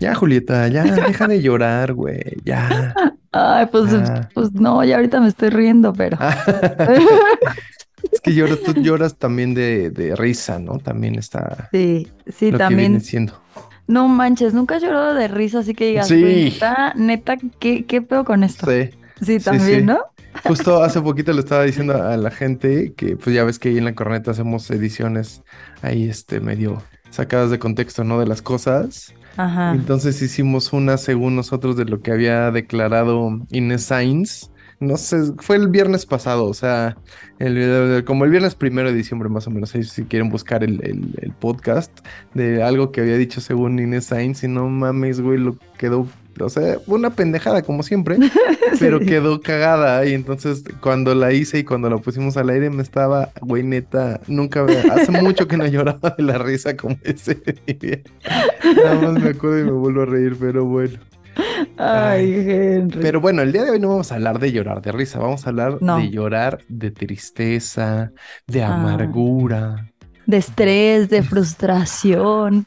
Ya, Julieta, ya, deja de llorar, güey, ya. Ay, pues, Ya. pues no, ya ahorita me estoy riendo, pero. Es que lloras, tú lloras también de, de risa, ¿no? También está Sí, sí, lo que también. viene siendo. No manches, nunca he llorado de risa, así que digas, Sí. güey, neta, neta, ¿qué, qué pedo con esto? Sí. Sí, Sí, también, sí. ¿no? Justo hace poquito le estaba diciendo a la gente que pues ya ves que ahí en la corneta hacemos ediciones ahí este medio sacadas de contexto, ¿no? De las cosas. Entonces hicimos una según nosotros de lo que había declarado Inés Sainz. No sé, fue el viernes pasado, o sea, el como el viernes primero de diciembre más o menos, si quieren buscar el, el- el podcast de algo que había dicho según Inés Sainz y no mames, güey, lo quedó, o sea, una pendejada como siempre, pero Sí. quedó cagada y entonces cuando la hice y cuando la pusimos al aire me estaba, güey, neta, nunca, hace mucho que no lloraba de la risa como ese día. Nada más me acuerdo y me vuelvo a reír, pero bueno. Ay, Henry. Pero bueno, el día de hoy no vamos a hablar de llorar de risa, vamos a hablar No. de llorar de tristeza, de Ah. amargura, De estrés, de frustración.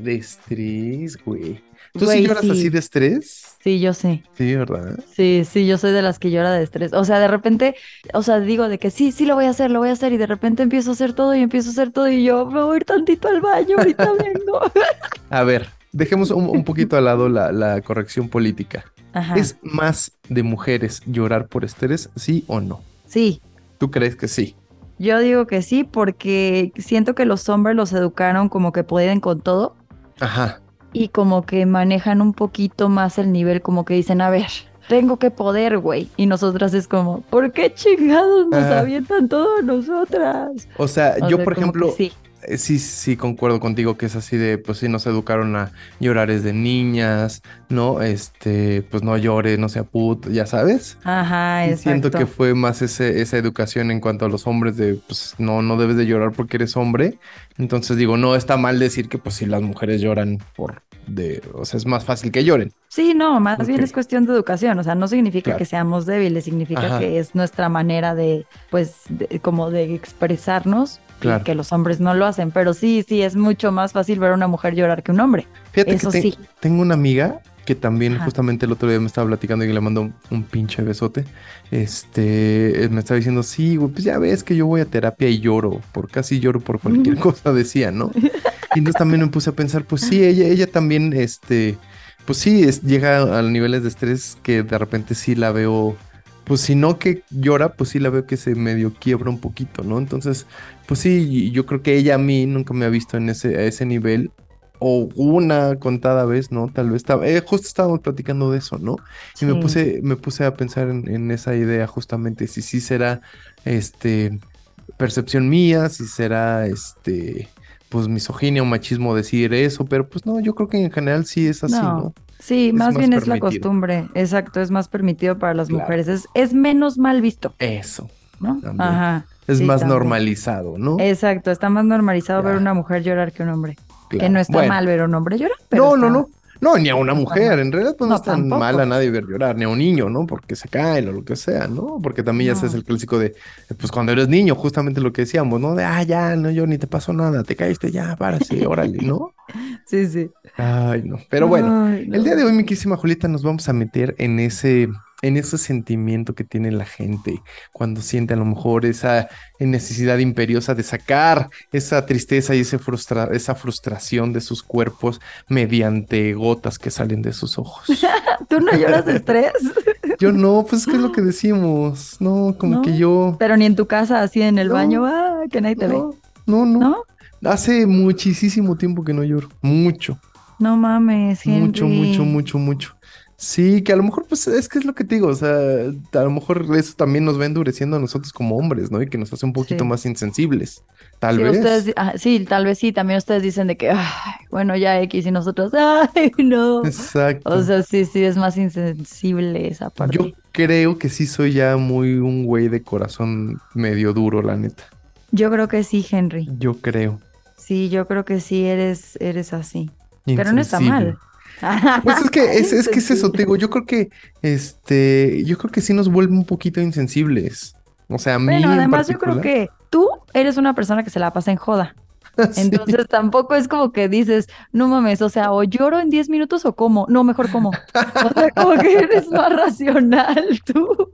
de estrés, güey. ¿Tú sí lloras sí. así de estrés? Sí, yo sé. Sí, ¿verdad? Sí, sí, yo soy de las que llora de estrés. O sea, de repente, o sea, digo de que sí, sí lo voy a hacer, lo voy a hacer, y de repente empiezo a hacer todo y empiezo a hacer todo y yo me voy a ir tantito al baño, ahorita vengo. A ver, dejemos un, un poquito al lado la, la corrección política. Ajá. ¿Es más de mujeres llorar por estrés, sí o no? Sí, ¿Tú crees que sí? yo digo que sí, porque siento que los hombres los educaron como que pueden con todo Ajá. Y como que manejan un poquito más el nivel, como que dicen, a ver, tengo que poder, güey. Y nosotras es como, ¿por qué chingados nos avientan todo nosotras? O sea, O yo sea, por ejemplo, sí. Eh, Sí, sí, concuerdo contigo que es así de, pues sí, nos educaron a llorar es de niñas, ¿no? Este, pues no llores, no sea puto, ya sabes. Ajá, Y exacto. siento que fue más ese, esa educación en cuanto a los hombres de, pues no, no debes de llorar porque eres hombre. Entonces digo, no está mal decir que pues si las mujeres lloran por, de, o sea, es más fácil que lloren. Sí, no, más bien es cuestión de educación, o sea, no significa Claro. que seamos débiles, significa Ajá. que es nuestra manera de, pues, de- como de expresarnos Claro. y que los hombres no lo hacen, pero sí, sí, es mucho más fácil ver a una mujer llorar que un hombre. Fíjate Eso que te- sí. tengo una amiga que también Ajá. justamente el otro día me estaba platicando y le mandó un, un pinche besote. Este, me estaba diciendo, sí, güey, pues ya ves que yo voy a terapia y lloro, por casi lloro por cualquier cosa, decía, ¿no? Y entonces también me puse a pensar, pues sí, ella, ella también, este, pues sí, es, llega a niveles de estrés que de repente sí la veo, pues si no que llora, pues sí la veo que se medio quiebra un poquito, ¿no? Entonces, pues sí, yo creo que ella a mí nunca me ha visto en ese, a ese nivel o una contada vez, ¿no? Tal vez estaba, eh, justo estábamos platicando de eso, ¿no? Y me puse, me puse a pensar en, en esa idea justamente, si sí será, este, percepción mía, si será, este, pues misoginia o machismo decir eso, pero pues no, yo creo que en general sí es así, No. ¿no? Sí, más, más bien es la costumbre, exacto, es más permitido para las Claro. mujeres, es, es menos mal visto, Eso, ¿no? También. Ajá. es sí, más también. normalizado, ¿no? Exacto, está más normalizado ver Ya. una mujer llorar que un hombre. Que no está Bueno, mal ver a un hombre llorar, pero No, no, está- no. No, ni a una mujer, en realidad pues no, No, es tan tampoco. mal a nadie ver llorar, ni a un niño, ¿no? Porque se caen o lo que sea, ¿no? Porque también ya No. sabes el clásico de, pues cuando eres niño, justamente lo que decíamos, ¿no? De, ah, ya, no, yo ni te pasó nada, te caíste, ya, párate, órale, ¿no? Sí, sí. Ay, no. Pero bueno, Ay, no. el día de hoy, mi querísima Julieta, nos vamos a meter en ese, en ese sentimiento que tiene la gente cuando siente a lo mejor esa necesidad imperiosa de sacar esa tristeza y ese frustra- esa frustración de sus cuerpos mediante gotas que salen de sus ojos. ¿Tú no lloras de estrés? Yo no, pues es que es lo que decimos, no, como ¿No? que yo, Pero ni en tu casa, así en el No. baño, ah, que nadie te ve. no, no, ¿No? hace muchísimo tiempo que no lloro, mucho. No mames, Henry. Mucho, mucho, mucho, mucho. Sí, que a lo mejor, pues es que es lo que te digo, o sea, a lo mejor eso también nos va endureciendo a nosotros como hombres, ¿no? Y que nos hace un poquito Sí. más insensibles, tal Sí, vez. ustedes, ah, sí, tal vez sí, también ustedes dicen de que, ay, bueno, ya X y nosotros, ay, no. Exacto. O sea, sí, sí, es más insensible esa parte. Yo creo que sí soy ya muy un güey de corazón medio duro, la neta. Yo creo que sí, Henry. Yo creo. Sí, yo creo que sí eres, eres así. Pero no está mal. Pues es que es, es que es eso, te digo, yo creo que este, yo creo que sí nos vuelve un poquito insensibles. O sea, a mí Bueno, en además yo creo que tú eres una persona que se la pasa en joda. Entonces tampoco es como que dices, no mames, o sea, o lloro en 10 minutos o como, no, mejor como. O sea, como que eres más racional tú.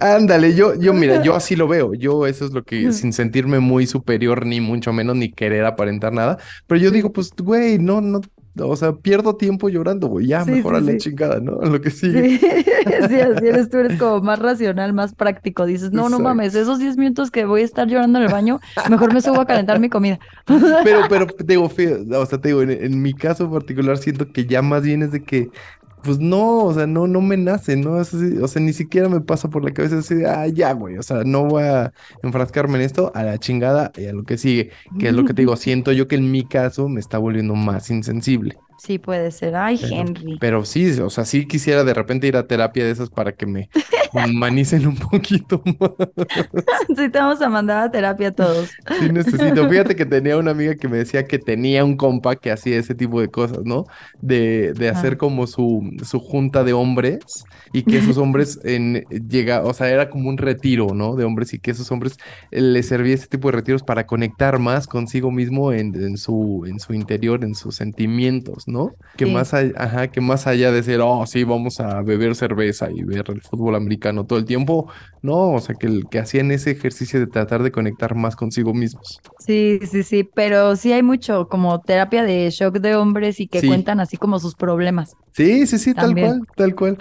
Ándale, yo, yo, mira, yo así lo veo. Yo eso es lo que, sin sentirme muy superior, ni mucho menos, ni querer aparentar nada. Pero yo digo, pues, güey, no, no, o sea, pierdo tiempo llorando, güey, ya, Sí, mejor a sí, la sí. chingada, ¿no? Lo que sigue. Sí, sí, así eres tú, eres como más racional, más práctico. Dices, no, no mames, esos 10 minutos que voy a estar llorando en el baño, mejor me subo a calentar mi comida. Pero, pero, te digo, fí- o sea, te digo, en, en mi caso particular siento que ya más bien es de que, pues no, o sea, no, no me nace, ¿no? Así, o sea, ni siquiera me pasa por la cabeza así de, ah, ya, güey, o sea, no voy a enfrascarme en esto, a la chingada y a lo que sigue, que es lo que te digo, siento yo que en mi caso me está volviendo más insensible. Sí, puede ser. Ay, Pero, Henry. pero sí, o sea, sí quisiera de repente ir a terapia de esas para que me humanicen un poquito más. Sí, te vamos a mandar a terapia a todos. Sí necesito. Fíjate que tenía una amiga que me decía que tenía un compa que hacía ese tipo de cosas, ¿no? De, de hacer Ah. como su, su junta de hombres y que esos hombres en, llega, o sea, era como un retiro, ¿no? De hombres y que esos hombres eh, les servía ese tipo de retiros para conectar más consigo mismo en, en su, en su interior, en sus sentimientos, ¿no? Que Sí. más allá, ajá, que más allá de ser, oh, sí, vamos a beber cerveza y ver el fútbol americano todo el tiempo, no, o sea, que, el- que hacían ese ejercicio de tratar de conectar más consigo mismos. Sí, sí, sí, pero sí hay mucho como terapia de shock de hombres y que Sí. cuentan así como sus problemas. Sí, sí, sí, tal También. cual, tal cual.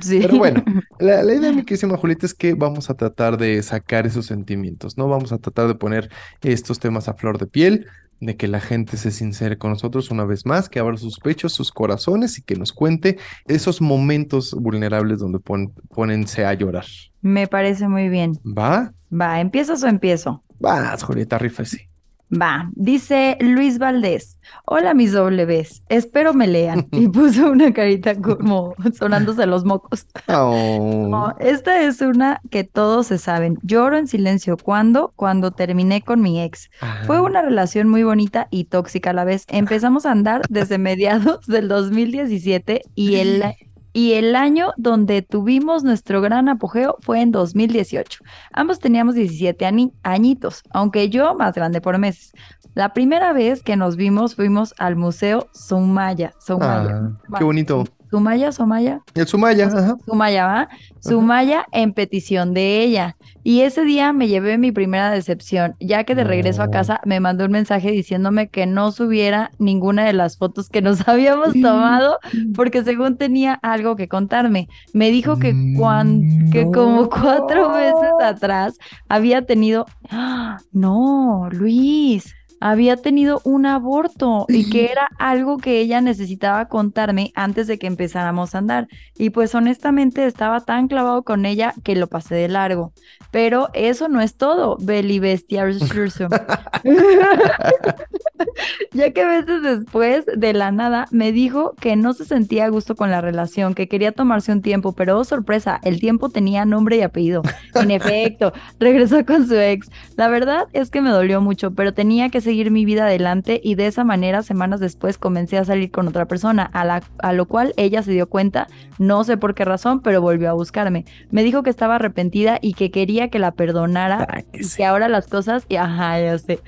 Sí. Pero bueno, la, la idea, mi querísima Julieta, es que vamos a tratar de sacar esos sentimientos, ¿no? Vamos a tratar de poner estos temas a flor de piel, de que la gente se sincere con nosotros una vez más, que abra sus pechos, sus corazones y que nos cuente esos momentos vulnerables donde pon, pónense a llorar. Me parece muy bien. ¿Va? Va, ¿empiezas o empiezo? Vas, Julieta, rífese. Va, dice Luis Valdés. Hola mis Ws, espero me lean. Y puso una carita como sonándose los mocos. Oh. No, esta es una que todos se saben. Lloro en silencio. ¿Cuándo? Cuando terminé con mi ex. Fue Ah. una relación muy bonita y tóxica a la vez. Empezamos a andar desde mediados del 2017 y el, y el año donde tuvimos nuestro gran apogeo fue en 2018. Ambos teníamos 17 ani- añitos, aunque yo más grande por meses. La primera vez que nos vimos fuimos al Museo Sumaya. Sumaya. Ah, qué bonito. Sumaya, Sumaya. El Sumaya, ajá. Sumaya, ¿va? Sumaya en petición de ella. Y ese día me llevé mi primera decepción, ya que de regreso a casa me mandó un mensaje diciéndome que no subiera ninguna de las fotos que nos habíamos tomado, porque según tenía algo que contarme. Me dijo que, cuan- que como cuatro No. atrás había tenido... ¡Ah! No, Luis. Había tenido un aborto y que era algo que ella necesitaba contarme antes de que empezáramos a andar. Y pues honestamente estaba tan clavado con ella que lo pasé de largo. Pero eso no es todo, Beli Bestia. ya que meses después, de la nada, me dijo que no se sentía a gusto con la relación, que quería tomarse un tiempo, pero oh, sorpresa, el tiempo tenía nombre y apellido. En efecto, regresó con su ex. La verdad es que me dolió mucho, pero tenía que seguir mi vida adelante y de esa manera, semanas después, comencé a salir con otra persona, a, la, a lo cual ella se dio cuenta, no sé por qué razón, pero volvió a buscarme. Me dijo que estaba arrepentida y que quería que la perdonara Ah, y sí. que ahora las cosas, y ajá, ya sé,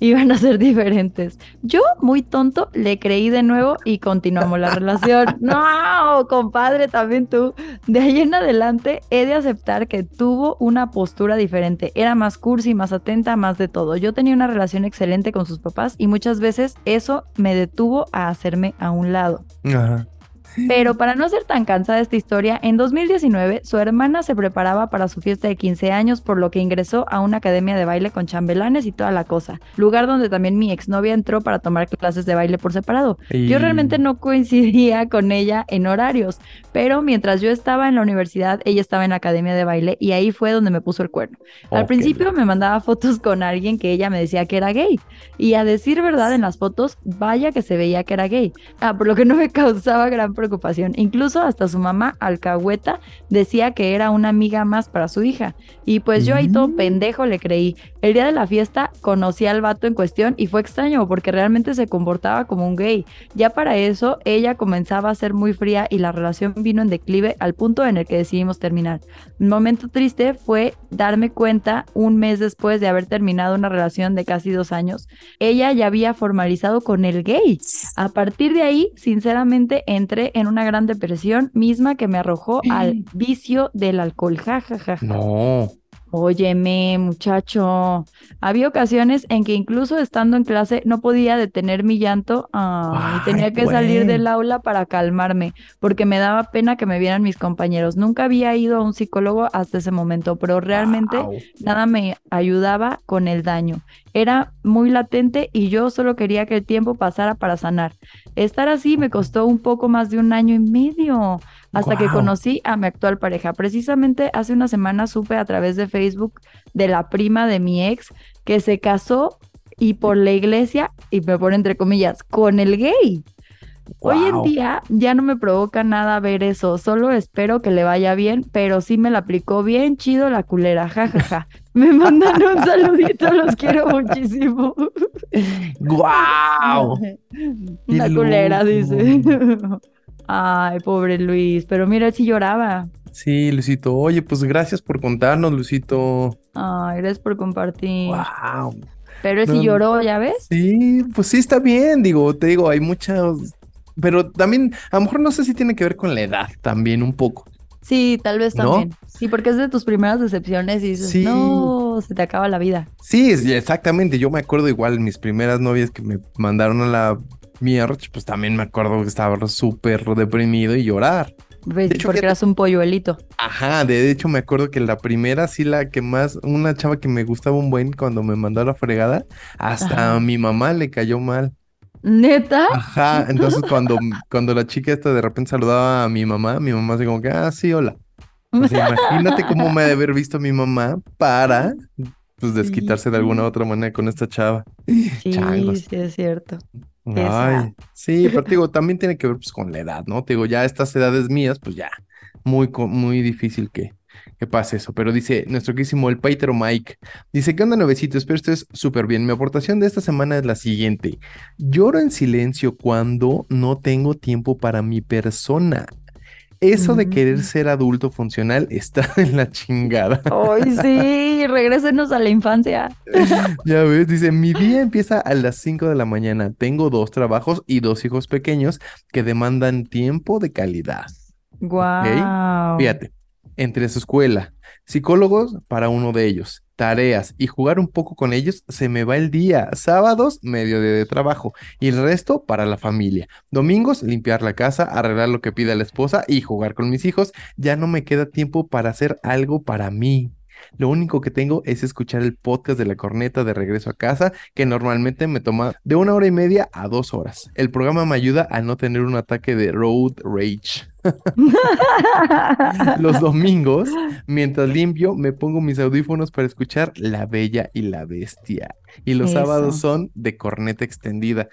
iban a ser diferentes. Yo, muy tonto, le creí de nuevo y continuamos la relación. No, compadre, también tú. De ahí en adelante he de aceptar que tuvo una postura diferente. Era más cursi, más atenta, más de todo. Yo tenía una relación excelente con sus papás y muchas veces eso me detuvo a hacerme a un lado. Ajá. Pero para no ser tan cansada esta historia, en 2019 su hermana se preparaba para su fiesta de 15 años, por lo que ingresó a una academia de baile con chambelanes y toda la cosa, lugar donde también mi exnovia entró para tomar clases de baile por separado. Yo Y- realmente no coincidía con ella en horarios, pero mientras yo estaba en la universidad, ella estaba en la academia de baile y ahí fue donde me puso el cuerno. Al Ok. principio me mandaba fotos con alguien que ella me decía que era gay. Y a decir verdad en las fotos, vaya que se veía que era gay. Ah, por lo que no me causaba gran preocupación. Incluso hasta su mamá, alcahueta, decía que era una amiga más para su hija. Y pues yo ahí todo Mm. pendejo le creí. El día de la fiesta conocí al vato en cuestión y fue extraño porque realmente se comportaba como un gay. Ya para eso, ella comenzaba a ser muy fría y la relación vino en declive al punto en el que decidimos terminar. Un momento triste fue darme cuenta un mes después de haber terminado una relación de casi dos años. Ella ya había formalizado con el gay. A partir de ahí, sinceramente, entré en una gran depresión misma que me arrojó al vicio del alcohol. Ja, ja, ja, ja. No. Óyeme, muchacho. Había ocasiones en que incluso estando en clase no podía detener mi llanto ah, y tenía que salir del aula para calmarme, porque me daba pena que me vieran mis compañeros. Nunca había ido a un psicólogo hasta ese momento, pero realmente Wow. nada me ayudaba con el daño. Era muy latente y yo solo quería que el tiempo pasara para sanar. Estar así me costó un poco más de un año y medio hasta que conocí a mi actual pareja. Precisamente hace una semana supe a través de Facebook de la prima de mi ex que se casó y por la iglesia, y me pone entre comillas, con el gay. Hoy en día ya no me provoca nada ver eso, solo espero que le vaya bien, pero sí me la aplicó bien chido la culera, jajaja. Me mandan un saludito, los quiero muchísimo. ¡Guau! Una Qué culera, dice. Ay, pobre Luis, pero mira, él sí lloraba. Sí, Luisito. Oye, pues gracias por contarnos, Luisito. Ay, gracias por compartir. Wow. Pero él sí No, lloró, ¿ya ves? Sí, pues sí está bien, digo, te digo, hay muchas, pero también, a lo mejor no sé si tiene que ver con la edad también un poco. Sí, tal vez ¿No? también. Sí, porque es de tus primeras decepciones y dices, Sí. no, se te acaba la vida. Sí, exactamente, yo me acuerdo igual, mis primeras novias que me mandaron a la mierda, pues también me acuerdo que estaba súper deprimido y llorar. ¿Ves? hecho, Porque eras un polluelito. Ajá, de hecho me acuerdo que la primera, sí, la que más, una chava que me gustaba un buen cuando me mandó a la fregada, hasta Ajá. a mi mamá le cayó mal. ¿Neta? Ajá, entonces cuando, cuando la chica esta de repente saludaba a mi mamá, mi mamá así como que, ah, sí, hola. O sea, imagínate cómo me ha de haber visto mi mamá para, pues, desquitarse de alguna otra manera con esta chava. Sí, Changos. sí, es cierto. Ay, sí, pero te digo, también tiene que ver pues con la edad, ¿no? Te digo, ya a estas edades mías, pues ya, muy, muy difícil que, que pase eso. Pero dice nuestro querísimo el Paitero Mike, dice, ¿qué onda, nuevecito? Espero estés súper bien. Mi aportación de esta semana es la siguiente. Lloro en silencio cuando no tengo tiempo para mi persona. Eso de querer Mm. ser adulto funcional está en la chingada. Ay, sí, regrésenos a la infancia. Ya ves, dice, mi día empieza a las 5 de la mañana. Tengo dos trabajos y dos hijos pequeños que demandan tiempo de calidad. Guau. Fíjate, entre su escuela, psicólogos para uno de ellos, tareas y jugar un poco con ellos, se me va el día. Sábados, medio día de trabajo y el resto para la familia. Domingos, limpiar la casa, arreglar lo que pida la esposa y jugar con mis hijos. Ya no me queda tiempo para hacer algo para mí. Lo único que tengo es escuchar el podcast de la corneta de regreso a casa, que normalmente me toma de una hora y media a dos horas. El programa me ayuda a no tener un ataque de road rage. Los domingos, mientras limpio, me pongo mis audífonos para escuchar La Bella y la Bestia. Y los sábados son de corneta extendida.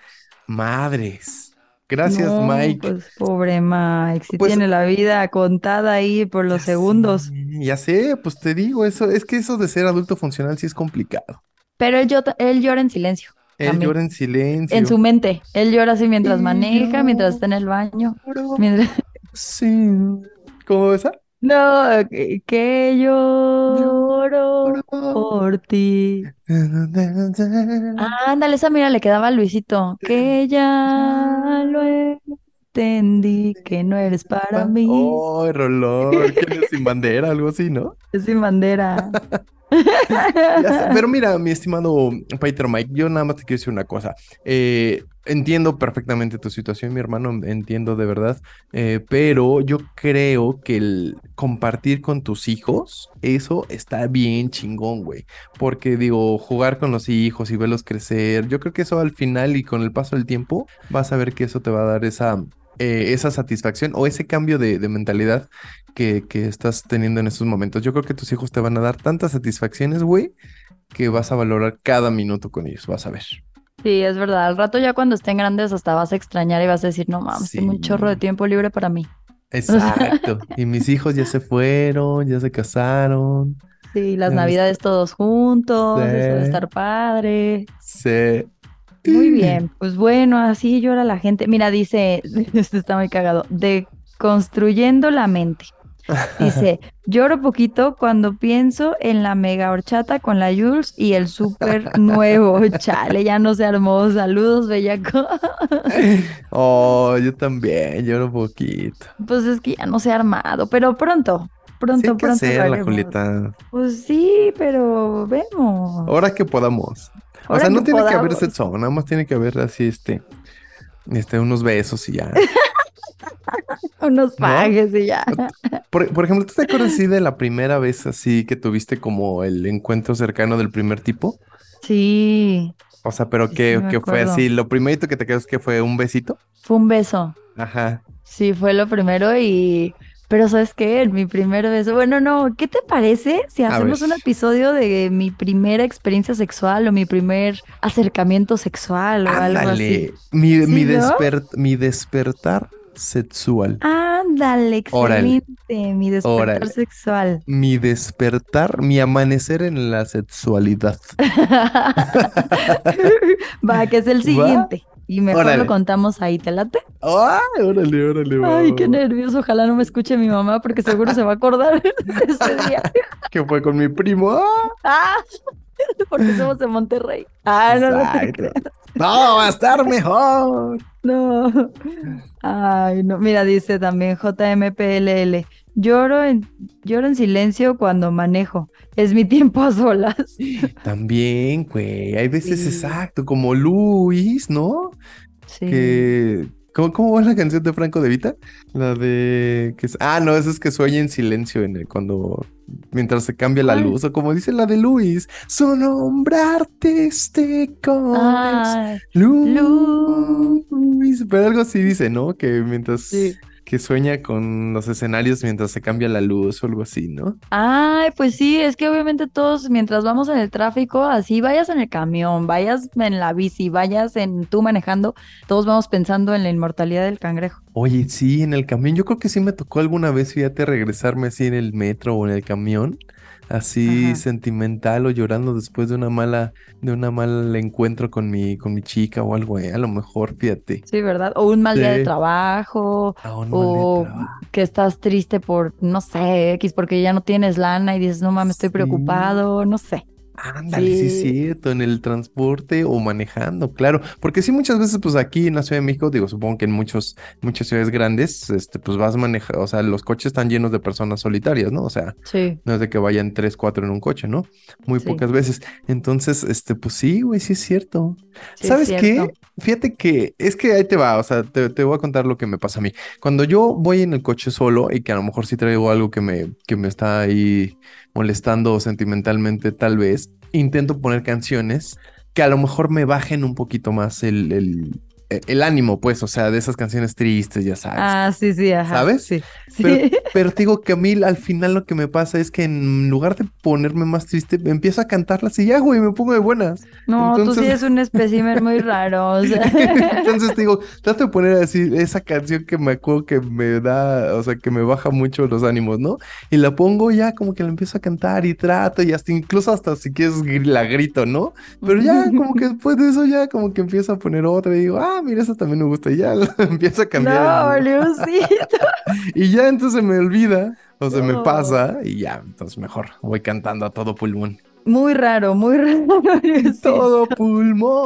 Madres. Gracias, No, Mike. Pues pobre Mike, si Pues- tiene la vida contada ahí por los Ya segundos. sé, ya sé, pues te digo, eso es que eso de ser adulto funcional sí es complicado. Pero él, él llora en silencio. Él También. llora en silencio. En su mente. Él llora así mientras Y maneja, mientras está en el baño. Mientras... Sí. ¿Cómo esa? No, que, que lloro por ti. Ándale, esa mira le quedaba a Luisito. Que ya lo entendí, que no eres para mí. Oh, rolón. ¿Quién es sin bandera? Algo así, ¿no? Es sin bandera. Ya sé, Pero mira, mi estimado Peter Mike, yo nada más te quiero decir una cosa. Eh, entiendo perfectamente tu situación, mi hermano, entiendo de verdad, eh, pero yo creo que el compartir con tus hijos, eso está bien chingón, güey. Porque digo, jugar con los hijos y verlos crecer, yo creo que eso al final y con el paso del tiempo, vas a ver que eso te va a dar esa... eh, esa satisfacción o ese cambio de, de mentalidad que, que estás teniendo en estos momentos. Yo creo que tus hijos te van a dar tantas satisfacciones, güey, que vas a valorar cada minuto con ellos, vas a ver. Sí, es verdad. Al rato ya cuando estén grandes hasta vas a extrañar y vas a decir, no mames, tengo un Sí. chorro de tiempo libre para mí. Exacto. Y mis hijos ya se fueron, ya se casaron. Sí, las navidades todos juntos, eso de Sí. estar padre. Sí. Muy bien, pues bueno, así llora la gente. Mira, dice, este está muy cagado, de construyendo la mente. Dice, lloro poquito cuando pienso en la mega horchata con la Jules y el súper nuevo. Chale, ya no se armó. Saludos, bellaco. Oh, yo también, lloro poquito. Pues es que ya no se ha armado, pero pronto, Sí, pronto, hay que pronto haremos. Julieta. Pues sí, pero vemos. Ahora que podamos. O sea, no que tiene que haber sexo, nada más tiene que haber así, este, este, unos besos y ya. Unos ¿No? pajes y ya. Por, por ejemplo, ¿tú te acuerdas así de la primera vez así que tuviste como el encuentro cercano del primer tipo? Sí, O sea, pero Sí, me que fue así, lo primerito que te quedas que fue un besito. fue un beso. Ajá. Sí, fue lo primero y... Pero ¿sabes qué? Mi primer beso. Bueno, no, ¿qué te parece si hacemos un episodio de mi primera experiencia sexual o mi primer acercamiento sexual o algo así? Mi, mi, ¿Sí, no? desper- mi despertar sexual. Ándale, Órale. excelente, mi despertar Órale. sexual. Mi despertar, mi amanecer en la sexualidad. Va, que es el ¿Va? siguiente. Y mejor Órale. lo contamos ahí, ¿te late? ¡Ay, órale, órale! va, Ay, qué nervioso. Ojalá no me escuche mi mamá porque seguro se va a acordar de ese día. Que fue con mi primo. ¡Ah! Ah, porque somos de Monterrey. Ah, no, no te Exacto. creas. No, va a estar mejor. No. Ay, no. Mira, dice también JMPLL. Lloro en, lloro en silencio cuando manejo. Es mi tiempo a solas. También, güey. Hay veces Sí. exacto, como Luis, ¿no? Sí. Que. ¿Cómo, cómo va la canción de Franco de Vita? La de. Que es- Ah, no, esa es que sueña en silencio en el- cuando. Mientras se cambia la luz. O como dice la de Luis. Su nombrarte este con Ah, Luis. Pero algo así dice, ¿no? Que mientras. Sí. Que sueña con los escenarios mientras se cambia la luz o algo así, ¿no? Ay, pues sí, es que obviamente todos mientras vamos en el tráfico, así vayas en el camión, vayas en la bici, vayas en tú manejando, todos vamos pensando en la inmortalidad del cangrejo. Oye, sí, en el camión. Yo creo que sí me tocó alguna vez, fíjate, regresarme así en el metro o en el camión, así Ajá. sentimental o llorando después de una mala, de una mal encuentro con mi, con mi chica o algo, eh, a lo mejor, fíjate. Sí, ¿verdad? O un mal día de trabajo, A un mal o de trabajo. que estás triste por, no sé, X, porque ya no tienes lana y dices, no mames, estoy Sí. preocupado, no sé. Ándale, sí, es Sí. cierto, en el transporte o manejando, claro, porque sí muchas veces, pues aquí en la Ciudad de México, digo, supongo que en muchos, muchas ciudades grandes, este, pues vas manejando, o sea, los coches están llenos de personas solitarias, ¿no? O sea, Sí, no es de que vayan tres, cuatro en un coche, ¿no? Muy Sí. pocas veces. Entonces, este, pues sí, güey, sí es cierto. sí es ¿Sabes qué? Fíjate que es que ahí te va, o sea, te, te voy a contar lo que me pasa a mí. Cuando yo voy en el coche solo y que a lo mejor sí traigo algo que me, que me está ahí molestando sentimentalmente, tal vez, intento poner canciones que a lo mejor me bajen un poquito más el, el, el ánimo, pues, o sea, de esas canciones tristes, ya sabes. Ah, sí, sí, ajá. ¿Sabes? Sí, sí. Pero, pero te digo que a mí al final lo que me pasa es que en lugar de ponerme más triste, empiezo a cantarlas y ya, güey, me pongo de buenas. No, tú sí eres un espécimen muy raro, o sea. Entonces te digo, trato de poner así esa canción que me acuerdo que me da, o sea, que me baja mucho los ánimos, ¿no? Y la pongo ya como que la empiezo a cantar y trato y hasta incluso hasta si quieres la grito, ¿no? Pero ya como que después de eso ya como que empiezo a poner otra y digo, ah, mira, esa también me gusta y ya empiezo a No, cambiar. Luisito. Y ya entonces me olvida o se me No. pasa y ya, entonces mejor voy cantando a todo pulmón. Muy raro, muy raro. Todo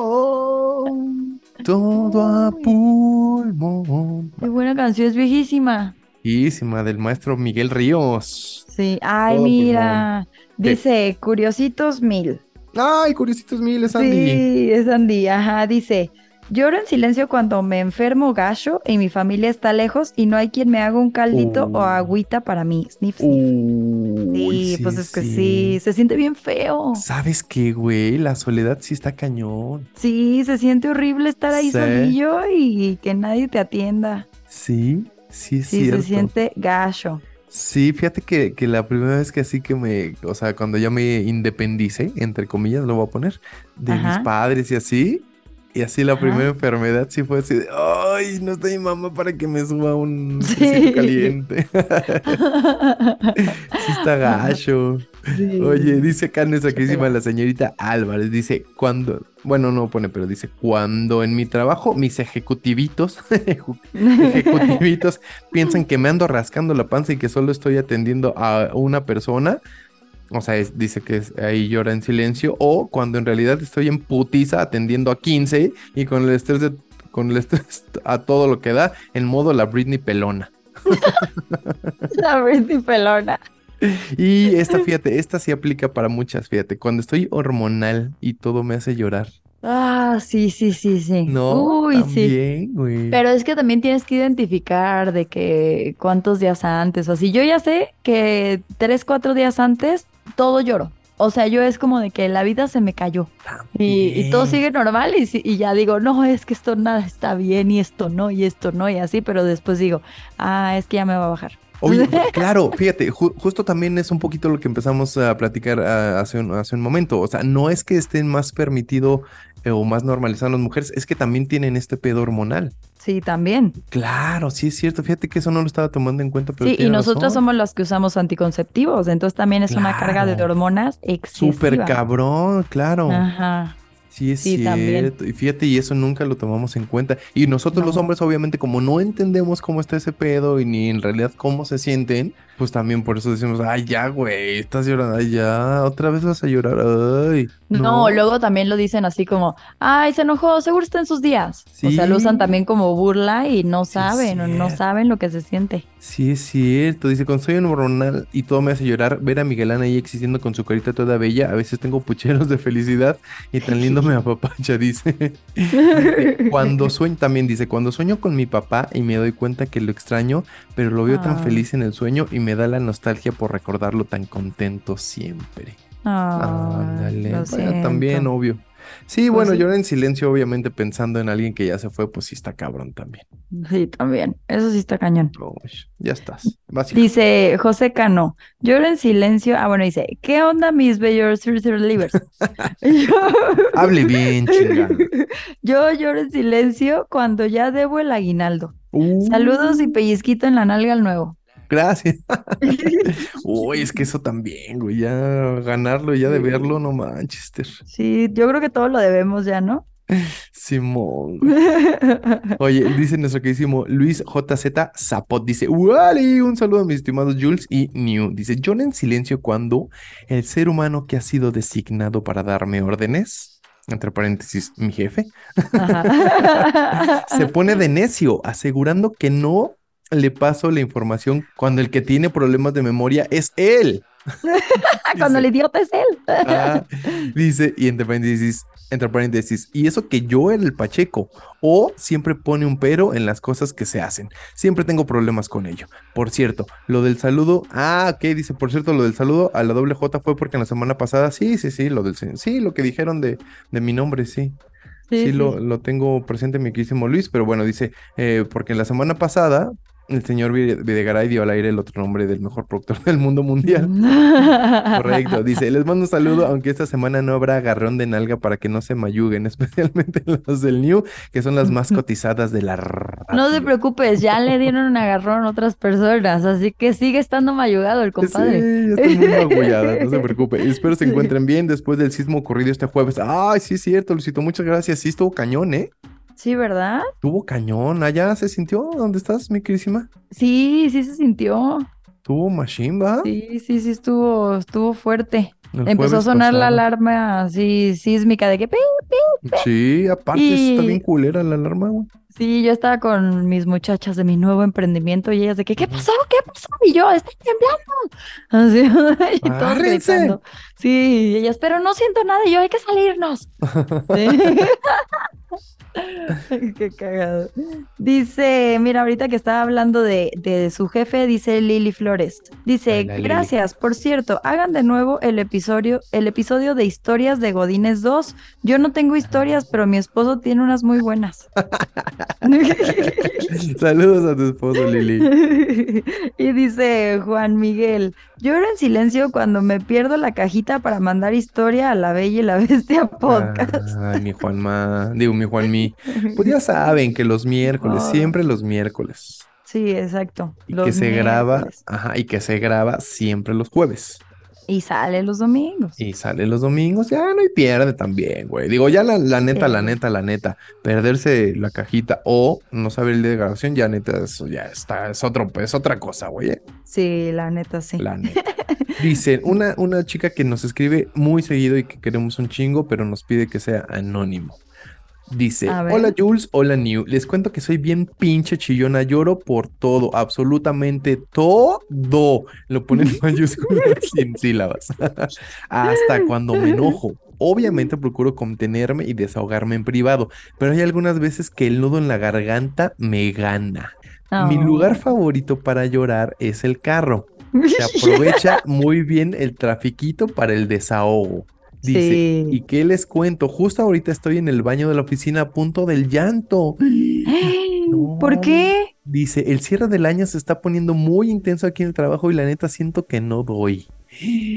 pulmón, todo a pulmón. Qué buena canción, es viejísima. Bellísima, del maestro Miguel Ríos. Sí, ay, Todo mira. Dice, Curiositos Mil. Ay, Curiositos Miles, Andy. Sí, es Andy, ajá, dice. Lloro en silencio cuando me enfermo gacho y mi familia está lejos y no hay quien me haga un caldito Uh. o agüita para mí. Sniff, sniff. Sí, pues es que sí, se siente bien feo. ¿Sabes qué, güey? La soledad sí está cañón. Sí, se siente horrible estar ahí Sí. solillo y que nadie te atienda. Sí, sí, es Sí, cierto. se siente gacho. Sí, fíjate que, que la primera vez que así que me, o sea, cuando ya me independicé, entre comillas, lo voy a poner, de mis padres y así, y así la Ajá. primera enfermedad sí fue así de, ay, no está mi mamá para que me suba un Sí. caliente. Sí está gacho. Sí. Oye, dice nuestra queridísima la señorita Álvarez, dice, cuando, bueno, no pone, pero dice, cuando en mi trabajo mis ejecutivitos, ejecutivitos piensan que me ando rascando la panza y que solo estoy atendiendo a una persona, o sea, es- dice que es- ahí llora en silencio, o cuando en realidad estoy en putiza atendiendo a 15 y con el estrés de, con el estrés a todo lo que da, en modo la Britney pelona. La Britney pelona. Y esta, fíjate, esta sí aplica para muchas, fíjate, cuando estoy hormonal y todo me hace llorar. Ah, sí, sí, sí, sí. No, Uy, sí. también, güey. Pero es que también tienes que identificar de que cuántos días antes o así. Yo ya sé que tres, cuatro días antes todo lloro. O sea, yo es como de que la vida se me cayó y, y todo sigue normal y, ya digo, no, es que esto nada está bien y esto no y esto no y así, pero después digo, ah, es que ya me va a bajar. Oye, claro, fíjate, ju- justo también es un poquito lo que empezamos a platicar ah, hace un, hace un momento. O sea, no es que estén más permitido o más normalizadas las mujeres, es que también tienen este pedo hormonal. Sí, también. Claro, sí es cierto. Fíjate que eso no lo estaba tomando en cuenta, pero Sí, y nosotros somos los que usamos anticonceptivos, entonces también es una carga de hormonas excesiva. Súper cabrón, claro. Ajá. Sí, es Sí, también. cierto. Y fíjate, y eso nunca lo tomamos en cuenta. Y nosotros los hombres, obviamente, como no entendemos cómo está ese pedo y ni en realidad cómo se sienten, pues también por eso decimos, ay, ya, güey, estás llorando, ay, ya, otra vez vas a llorar, ay. No, luego también lo dicen así como, ay, se enojó, seguro está en sus días. O sea, lo usan Sí. también como burla y no Sí, saben, o no saben lo que se siente. Sí, es cierto. Dice, cuando soy un hormonal y todo me hace llorar, ver a Miguelán ahí existiendo con su carita toda bella, a veces tengo pucheros de felicidad y tan lindo me apapacha, dice. Cuando sueño, también dice, cuando sueño con mi papá y me doy cuenta que lo extraño, pero lo veo tan Ah. feliz en el sueño y me da la nostalgia por recordarlo tan contento siempre. Ay, Ándale, bueno, también, obvio. Sí, Pues bueno, sí. llorar en silencio, obviamente pensando en alguien que ya se fue, pues sí está cabrón también. Sí, también. Eso sí está cañón. Uy, ya estás. Básico. Dice José Cano, lloro en silencio. Ah, bueno, dice, ¿qué onda mis bellos livers? yo, Hable bien, chingada. yo lloro en silencio cuando ya debo el aguinaldo. Uh, Saludos y pellizquito en la nalga al nuevo. Gracias. Uy, es que eso también, güey, ya ganarlo, ya de verlo, no Manchester. Sí, yo creo que todo lo debemos ya, ¿no? Simón. Oye, dice nuestro queridísimo Luis JZ Zapot, dice, ¡Wally! Un saludo a mis estimados Jules y New. Dice, llora en silencio cuando el ser humano que ha sido designado para darme órdenes, entre paréntesis, mi jefe, se pone de necio, asegurando que no le paso la información cuando el que tiene problemas de memoria es él. Cuando el Dice, idiota es él. ah, dice, y entre paréntesis, entre paréntesis, y eso que yo era el Pacheco, o siempre pone un pero en las cosas que se hacen. Siempre tengo problemas con ello. Por cierto, lo del saludo, ah, ok, dice, por cierto, lo del saludo a la doble J fue porque en la semana pasada, sí, sí, sí, lo del, sí, lo que dijeron de, de mi nombre, sí. Sí, Lo, lo tengo presente, mi queridísimo Luis, pero bueno, dice, eh, porque la semana pasada el señor Vide- Videgaray dio al aire el otro nombre del mejor productor del mundo mundial. Correcto, dice, les mando un saludo, aunque esta semana no habrá agarrón de nalga para que no se mayuguen, especialmente los del New, que son las más cotizadas de la No te radio. preocupes, ya le dieron un agarrón a otras personas, así que sigue estando mayugado el compadre. Sí, ya estoy muy magullada, no se preocupe. Espero se encuentren bien después del sismo ocurrido este jueves. Ay, sí es cierto, Luisito, muchas gracias. Sí, estuvo cañón, ¿eh? Sí, ¿verdad? Estuvo cañón. Allá se sintió. ¿Dónde estás, mi queridísima? Sí, sí se sintió. Estuvo machimba. Sí, sí, sí estuvo, estuvo fuerte. el Empezó a sonar la alarma así sísmica de que pi, Sí, aparte está bien culera la alarma, güey. Sí, yo estaba con mis muchachas de mi nuevo emprendimiento y ellas de que, ¿qué pasó? ¿Qué pasó? Y yo, está temblando. Así, y todos gritando. Sí, y ellas, pero no siento nada. Y yo, hay que salirnos. Sí. Qué cagado. Dice, mira, ahorita que estaba hablando de, de su jefe, dice Lili Flores. Dice, Lili. gracias, por cierto, hagan de nuevo el episodio, el episodio de historias de Godines 2. Yo no tengo historias, pero mi esposo tiene unas muy buenas. Saludos a tu esposo, Lili. y dice Juan Miguel, lloro en silencio cuando me pierdo la cajita para mandar historia a la Bella y la Bestia podcast. Ay, mi Juanma. Digo, mi Juanmi. Pues ya saben que los miércoles, siempre los miércoles. Sí, exacto. Y que se graba, ajá, y que se graba siempre los jueves. Y sale los domingos. Y sale los domingos, ya no hay pierde también, güey. Digo, ya la, la neta, la neta, la neta, perderse la cajita o no saber el día de grabación, ya neta, eso ya está, es otro, es otra cosa, güey. ¿eh? Sí, la neta, sí. La neta. Dice, una, una chica que nos escribe muy seguido y que queremos un chingo, pero nos pide que sea anónimo. Dice, hola Jules, hola New. Les cuento que soy bien pinche chillona, lloro por todo, absolutamente todo. Lo ponen en mayúsculas sin sílabas. Hasta cuando me enojo. Obviamente procuro contenerme y desahogarme en privado, pero hay algunas veces que el nudo en la garganta me gana. Mi Oh. lugar favorito para llorar es el carro. Se aprovecha muy bien el trafiquito para el desahogo. Dice, Sí. ¿y qué les cuento? Justo ahorita estoy en el baño de la oficina a punto del llanto. ¿Por qué? Dice, el cierre del año se está poniendo muy intenso aquí en el trabajo y la neta siento que no doy.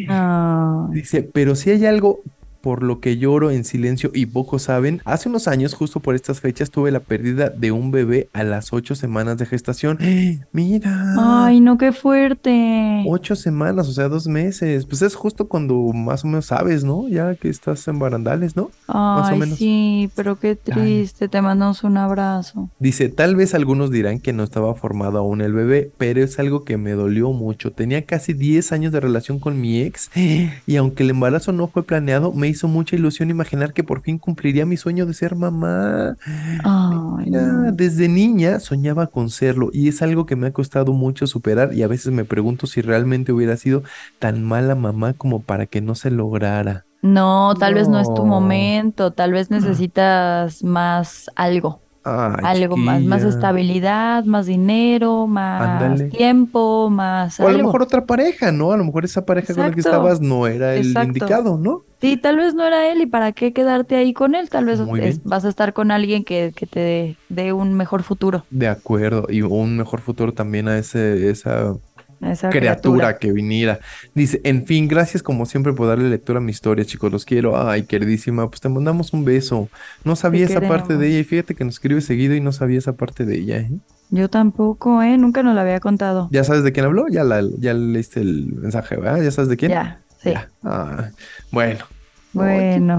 Ah, Dice, pero si hay algo por lo que lloro en silencio y pocos saben, hace unos años, justo por estas fechas, tuve la pérdida de un bebé a las ocho semanas de gestación. Mira. Ay, no, qué fuerte. Ocho semanas, o sea, dos meses. Pues es justo cuando más o menos sabes, ¿no? Ya que estás en barandales, ¿no? más o Ay, menos. sí, pero qué triste. Te mandamos un abrazo. Dice, tal vez algunos dirán que no estaba formado aún el bebé, pero es algo que me dolió mucho. Tenía casi 10 años de relación con mi ex y aunque el embarazo no fue planeado, me hizo mucha ilusión imaginar que por fin cumpliría mi sueño de ser mamá. Ay, Mira, no. desde niña soñaba con serlo y es algo que me ha costado mucho superar y a veces me pregunto si realmente hubiera sido tan mala mamá como para que no se lograra. No, tal vez no es tu momento, tal vez necesitas más algo, Ay, algo más, más estabilidad, más dinero, más Ándale. tiempo, más O a lo mejor otra pareja, ¿no? A lo mejor esa pareja con la que estabas no era el Exacto. indicado, ¿no? Sí, tal vez no era él y para qué quedarte ahí con él, tal vez es- vas a estar con alguien que, que te dé- un mejor futuro, De acuerdo, y un mejor futuro también a ese, esa esa criatura que viniera. Dice, en fin, gracias como siempre por darle lectura a mi historia, chicos, los quiero. Ay, queridísima, pues te mandamos un beso. No sabía esa parte de ella y fíjate que nos escribe seguido y no sabía esa parte de ella, ¿eh? Yo tampoco, ¿eh? Nunca nos lo había contado. ¿Ya sabes de quién habló? Ya, la, ya leíste el mensaje, ¿verdad? ¿Ya sabes de quién? Ya, sí. Ya. Ah, bueno. Bueno.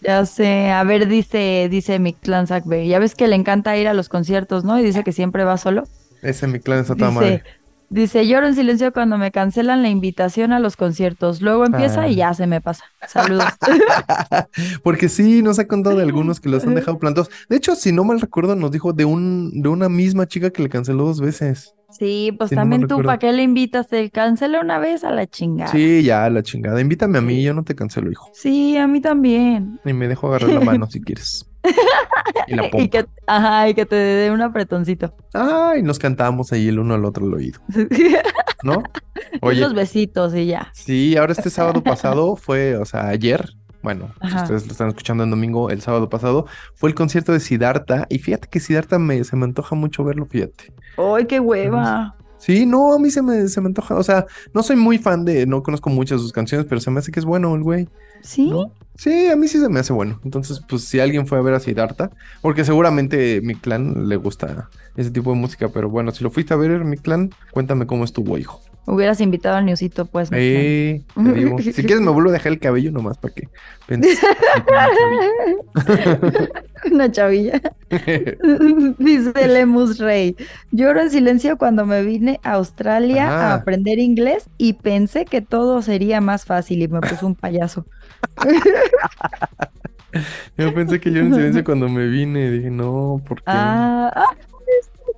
Ya sé, a ver, dice, dice mi clan Sackberry, ya ves que le encanta ir a los conciertos, ¿no? Y dice que siempre va solo. Ese mi clan está toda Dice, madre. Dice, lloro en silencio cuando me cancelan la invitación a los conciertos. Luego empieza Ah. y ya se me pasa. Saludos. Porque sí, nos ha contado de algunos que los han dejado plantados. De hecho, si no mal recuerdo, nos dijo de un, de una misma chica que le canceló dos veces. Sí, pues Sí, no también tú. ¿para qué le invitas? Te cancela una vez a la chingada. Sí, ya, la chingada. Invítame a mí, yo no te cancelo, hijo. Sí, a mí también. Y me dejo agarrar la mano si quieres. Y la Y pompa. que, ajá, y que te dé un apretoncito. Ay, nos cantamos ahí el uno al otro al oído, ¿no? Oye, Unos besitos y ya. sí, ahora este sábado pasado fue, o sea, ayer, bueno, si ustedes lo están escuchando en domingo, el sábado pasado, fue el concierto de Siddhartha. Y fíjate que Siddhartha me, se me antoja mucho verlo, fíjate. ¡Ay, qué hueva! Sí, no, a mí se me, se me antoja. O sea, no soy muy fan de, no conozco muchas de sus canciones, pero se me hace que es bueno el güey. ¿Sí? Sí, a mí sí se me hace bueno. Entonces, pues si alguien fue a ver a Siddhartha, porque seguramente mi clan le gusta ese tipo de música, pero bueno, si lo fuiste a ver, mi clan, cuéntame cómo estuvo, hijo. Hubieras invitado al Newsito, pues. Eh, te digo, si quieres me vuelvo a dejar el cabello nomás para que. Una chavilla. Dice Lemus Rey. Lloro en silencio cuando me vine a Australia Ah. a aprender inglés y pensé que todo sería más fácil y me puso un payaso. Yo pensé que yo en silencio cuando me vine, dije, no, ¿por qué? Ah, ah,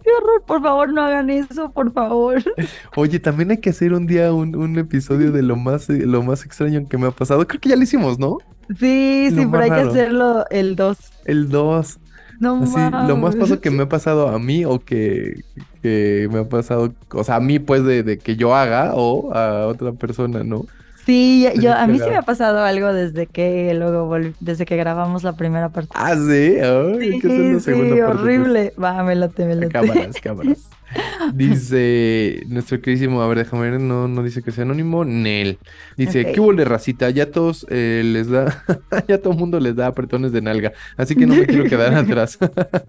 qué horror. Por favor, no hagan eso, por favor. Oye, también hay que hacer un día un, un episodio de lo más, eh, lo más extraño que me ha pasado. Creo que ya lo hicimos, ¿no? Sí, Lo sí, pero hay raro. que hacerlo el 2. El 2. No Así, lo más mames. paso que me ha pasado a mí o que, que me ha pasado, o sea, a mí pues de, de que yo haga o a otra persona, ¿no? Sí, yo, a mí sí me ha pasado algo desde que luego desde que grabamos la primera parte. Ah, sí, Ay, hay que hacer Sí, la segunda sí, parte, horrible. Va, me late, me late. Cámaras, cámaras. Dice nuestro queridísimo, a ver, déjame ver, no, no dice que sea anónimo, Nel. Dice. ¿qué hubo de racita? Ya todos eh, les da, ya todo el mundo les da apretones de nalga, así que no me quiero quedar atrás.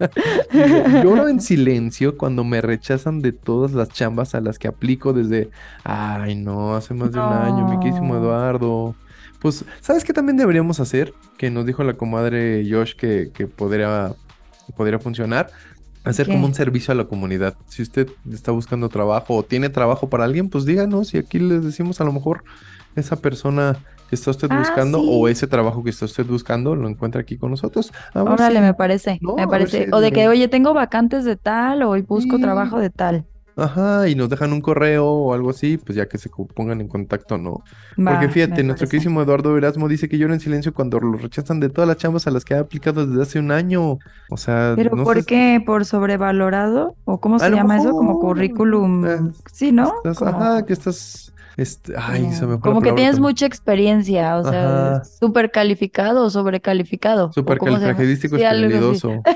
Dice, Lloro en silencio cuando me rechazan de todas las chambas a las que aplico desde, ay no, hace más de un año, mi queridísimo. Eduardo. Pues, ¿sabes qué también deberíamos hacer? Que nos dijo la comadre Josh que, que podría, podría funcionar. Hacer ¿Qué? como un servicio a la comunidad. Si usted está buscando trabajo o tiene trabajo para alguien, pues díganos y aquí les decimos a lo mejor esa persona que está usted Ah, buscando sí. o ese trabajo que está usted buscando lo encuentra aquí con nosotros. Órale, si- me parece, No, me parece. si O de que, oye, tengo vacantes de tal, o busco Sí. trabajo de tal. Ajá, y nos dejan un correo o algo así, pues ya que se pongan en contacto, ¿no? Va, Porque fíjate, nuestro parece. queridísimo Eduardo Erasmo dice que llora en silencio cuando lo rechazan de todas las chambas a las que ha aplicado desde hace un año. O sea, ¿Pero no por sé- qué? ¿Por sobrevalorado? ¿O cómo se llama eso? Como currículum. eh, Sí, ¿no? estás- Como, ajá, que estás, este, ay, como- se me como que tienes también. mucha experiencia, o sea, súper calificado o sobrecalificado. ¿o Súper califragilístico Sí, esplendoroso.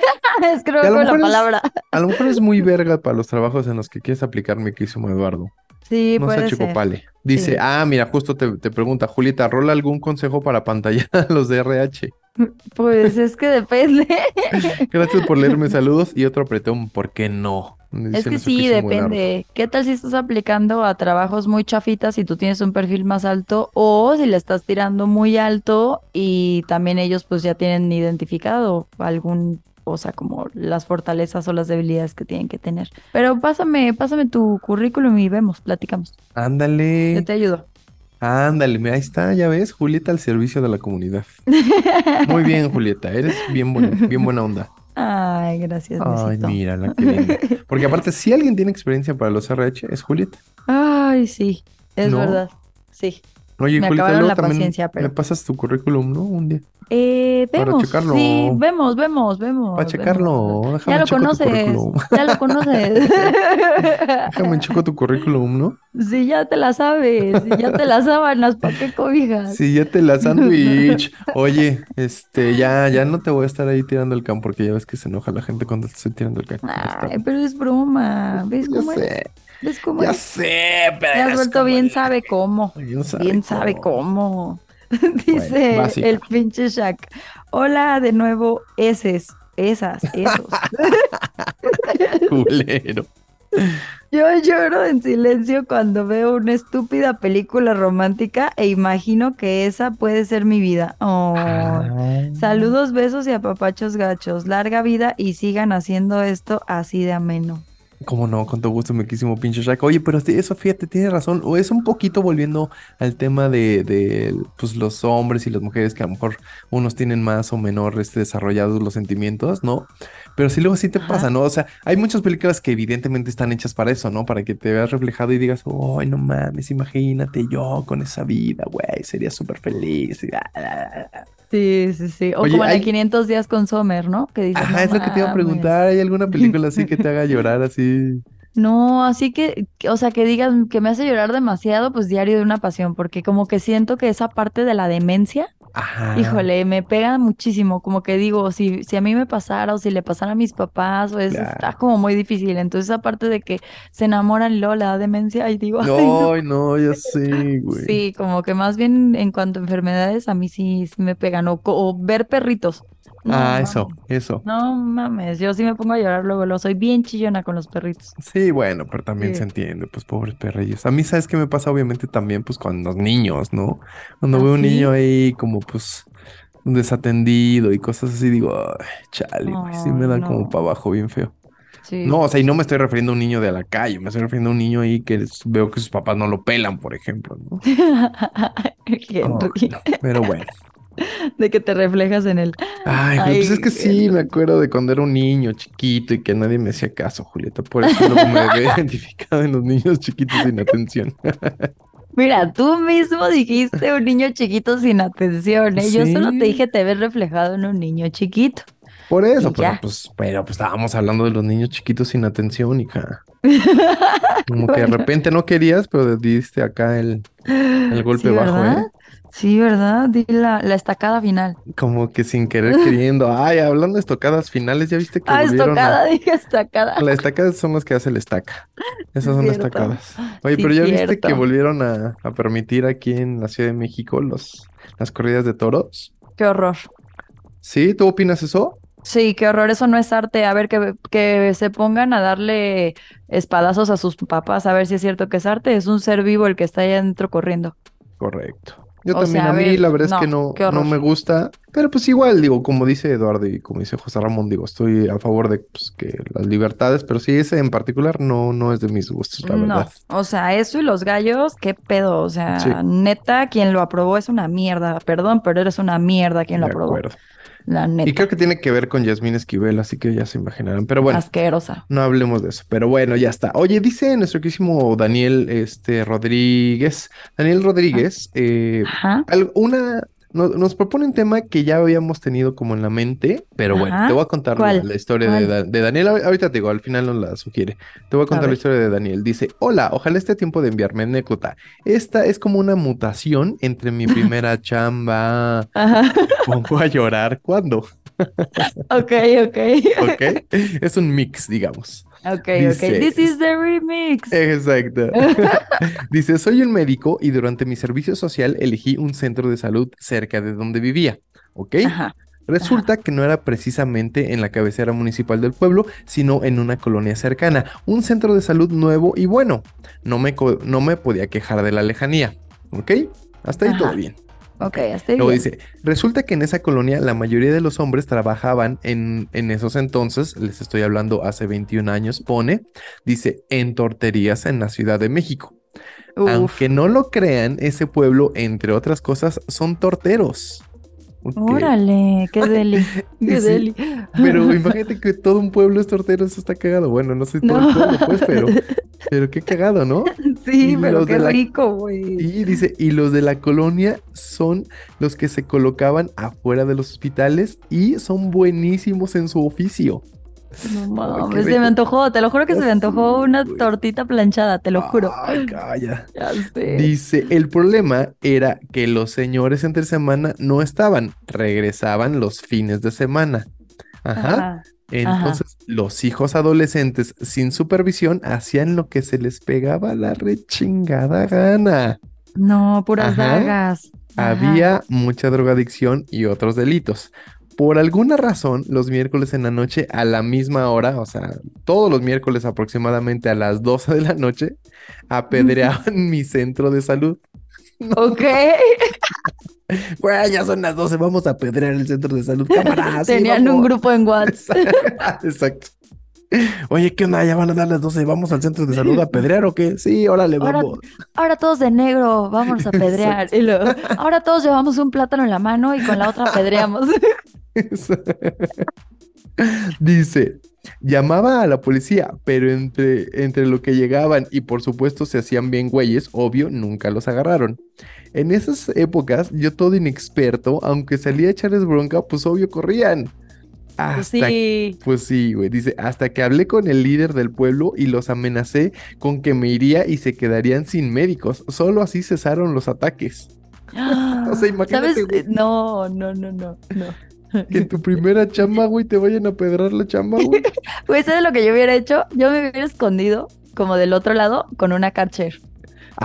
Es no Que la es- palabra. A lo mejor es muy verga para los trabajos en los que quieres aplicar mi queridísimo Eduardo. Sí, No sea puede ser. chicopale. Dice, Sí. ah, mira, justo te, te pregunta, Julieta, ¿rola algún consejo para pantallar a los de RH? Pues es que depende. Gracias por leerme saludos y otro apretón, ¿por qué no? Es que sí, depende. ¿Qué tal si estás aplicando a trabajos muy chafitas y tú tienes un perfil más alto o si le estás tirando muy alto y también ellos pues ya tienen identificado algún, o sea, como las fortalezas o las debilidades que tienen que tener. Pero pásame, pásame tu currículum y vemos, platicamos. Yo Ándale, te ayudo. ándale, mira, ahí está, ya ves, Julieta al servicio de la comunidad. Muy bien, Julieta, eres bien, buen- bien buena onda. Ay, gracias, Ay, mírala, qué linda. Porque aparte, si alguien tiene experiencia para los RH, es Julieta. Ay, sí, es ¿No? verdad. Sí. Oye, Me Julieta, acabaron luego la también paciencia, pero- me pasas tu currículum, ¿no? Un día. Eh, Para vemos, checarlo. sí, vemos, vemos, vemos. Para checarlo, vemos. Ya lo conoces, ya lo conoces. Déjame checo tu currículum, ¿no? Sí, ya te la sabes, ya te las sábanas, ¿para qué cobijas? Sí, ya te la sándwich. Oye, este, ya, ya no te voy a estar ahí tirando el can porque ya ves que se enoja la gente cuando te estoy tirando el can. Ay, pero es broma, ¿ves Ya cómo es? sé, ¿Ves cómo ya es? sé, pero Te has vuelto bien sabe cómo, Bien sabe bien sabe cómo. Dice el pinche Shaq. Hola de nuevo, eses, esas, esos. Culero. Yo lloro en silencio cuando veo una estúpida película romántica e imagino que esa puede ser mi vida. Oh. Saludos, besos y apapachos gachos. Larga vida y sigan haciendo esto así de ameno. Cómo no, con todo gusto, mi querísimo pinche Shaq. Oye, pero eso fíjate, tiene razón. O es un poquito volviendo al tema de, de, pues, los hombres y las mujeres, que a lo mejor unos tienen más o menor este, desarrollados los sentimientos, ¿no? Pero sí luego sí te Ajá. pasa, ¿no? O sea, hay muchas películas que evidentemente están hechas para eso, ¿no? Para que te veas reflejado y digas, ¡ay, no mames! Imagínate yo con esa vida, güey, sería súper feliz. y ah, ah, ah". Sí, sí, sí. O Oye, como de hay- 500 días con Sommer, ¿no? Que dices, Ajá, "No es lo que te iba a mames". preguntar. ¿Hay alguna película así que te haga llorar así? No, así que, o sea, que digan que me hace llorar demasiado, pues Diario de una Pasión, porque como que siento que esa parte de la demencia, Ajá. híjole, me pega muchísimo, como que digo, si, si a mí me pasara o si le pasara a mis papás, o eso está Claro. como muy difícil. Entonces, esa parte de que se enamoran da demencia, y digo, no. Ay, no, ya sé, güey. Sí, como que más bien en cuanto a enfermedades, a mí sí, sí me pegan, o ver perritos. No Ah, eso, mames, eso. No mames, yo sí me pongo a llorar luego, lo soy bien chillona con los perritos. Sí, bueno, pero también Sí. se entiende, pues pobres perrillos. A mí, ¿sabes qué me pasa? Obviamente también, pues con los niños, ¿no? Cuando ¿Ah, veo un sí? niño ahí como, pues, desatendido y cosas así, digo, ay, chale, güey, sí me Ay, da no. como para abajo bien feo. Sí. No, o sea, y no me estoy refiriendo a un niño de la calle, me estoy refiriendo a un niño ahí que veo que sus papás no lo pelan, por ejemplo, ¿no? Ay, no, Pero bueno. de que te reflejas en él. Ay, güey, pues es que Ay, sí, me acuerdo de cuando era un niño chiquito y que nadie me hacía caso, Julieta. Por eso luego me había identificado en los niños chiquitos sin atención. Mira, tú mismo dijiste un niño chiquito sin atención, ¿eh? Yo solo Sí. te dije te ves reflejado en un niño chiquito. Por eso, pero pues, pero pues estábamos hablando de los niños chiquitos sin atención, hija. Como que de repente no querías, pero diste acá el, el golpe Sí, bajo. ¿eh? Sí, ¿verdad? Di la, la estacada final. Como que sin querer queriendo. Ay, hablando de estocadas finales, ¿ya viste que Ah, estocada, a... dije estacada. Las estacadas son las que hace el estaca. Esas son Cierto. estacadas. Oye, Sí, pero ya viste que volvieron a, a permitir aquí en la Ciudad de México los, las corridas de toros. Qué horror. ¿Sí? ¿Tú opinas eso? Sí, qué horror, eso no es arte. A ver, que, que se pongan a darle espadazos a sus papás, a ver si es cierto que es arte. Es un ser vivo el que está ahí adentro corriendo. Correcto. Yo O también, sea, a mí ver, la verdad es que no, no, me gusta, pero pues igual, digo, como dice Eduardo y como dice José Ramón, digo, estoy a favor de pues, que las libertades, pero sí ese en particular no, no es de mis gustos, la No, verdad. o sea, eso y los gallos, qué pedo. O sea, Sí. neta, quien lo aprobó es una mierda. Perdón, pero eres una mierda quien lo De aprobó. acuerdo. La Y neta. creo que tiene que ver con Yasmín Esquivel, así que ya se imaginarán. Pero bueno, Asquerosa. no hablemos de eso. Pero bueno, ya está. Oye, dice nuestro querísimo Daniel este, Rodríguez. Daniel Rodríguez, eh, una, no- nos propone un tema que ya habíamos tenido como en la mente, pero bueno, Ajá. te voy a contar la, historia de, Daniel. Ahor- Ahorita te digo, al final nos la sugiere. Te voy a contar la historia de Daniel. Dice, hola, ojalá esté tiempo de enviarme anécdota. Esta es como una mutación entre mi primera chamba. Ajá. Pongo a llorar. ¿Cuándo? Ok, ok. ¿Ok? Es un mix, digamos. Ok, Dice- ok. This is the remix. Exacto. Dice, soy un médico y durante mi servicio social elegí un centro de salud cerca de donde vivía. ¿Ok? Ajá. Resulta que no era precisamente en la cabecera municipal del pueblo, sino en una colonia cercana, un centro de salud nuevo y bueno. No me, no me podía quejar de la lejanía. ¿Ok? Hasta ahí Ajá. todo bien. Ok, estoy Luego bien. dice, resulta que en esa colonia la mayoría de los hombres trabajaban en, en esos entonces, les estoy hablando hace 21 años, pone, dice, en torterías en la Ciudad de México. Uf. Aunque no lo crean, ese pueblo, entre otras cosas, son torteros. Órale, qué deli. Qué Sí, deli. Pero imagínate que todo un pueblo es tortero, eso está cagado. Bueno, no sé todo el pueblo, pues, pero, pero qué cagado, ¿no? Sí, pero qué la- rico, güey. Y dice, y los de la colonia son los que se colocaban afuera de los hospitales y son buenísimos en su oficio. No mames, se me antojó, te lo juro que se me antojó una tortita planchada, te lo juro. Ay, calla. Ya sé. Dice, el problema era que los señores entre semana no estaban, regresaban los fines de semana. Ajá. Ajá. Entonces, los hijos adolescentes sin supervisión hacían lo que se les pegaba la rechingada gana. No, puras Ajá. dagas. Ajá. Había mucha drogadicción y otros delitos. Por alguna razón, los miércoles en la noche a la misma hora, o sea, todos los miércoles aproximadamente a las 12 de la noche, apedreaban mi centro de salud. Ok. Güey, ya son las 12, vamos a apedrear el centro de salud, cámara. sí, Tenían un grupo en WhatsApp. Exacto. Oye, ¿qué onda? Ya van a dar las 12, ¿vamos al centro de salud a apedrear o qué? Sí, órale, Ahora- vamos. Ahora todos de negro, vamos a pedrear. Y luego, ahora todos llevamos un plátano en la mano y con la otra pedreamos. Dice, llamaba a la policía, pero entre, entre lo que llegaban y por supuesto se hacían bien güeyes, obvio, nunca los agarraron. En esas épocas, yo todo inexperto, aunque salía a echarles bronca, pues obvio corrían. Pues Hasta sí. Pues sí, güey. Dice, hasta que hablé con el líder del pueblo y los amenacé con que me iría y se quedarían sin médicos. Solo así cesaron los ataques. O sea, imagínate. No, no, no, no, no. Que en tu primera chamba, güey, te vayan a pedrar la chamba, güey. Güey, ¿sabes lo que yo hubiera hecho? Yo me hubiera escondido como del otro lado con una Karcher.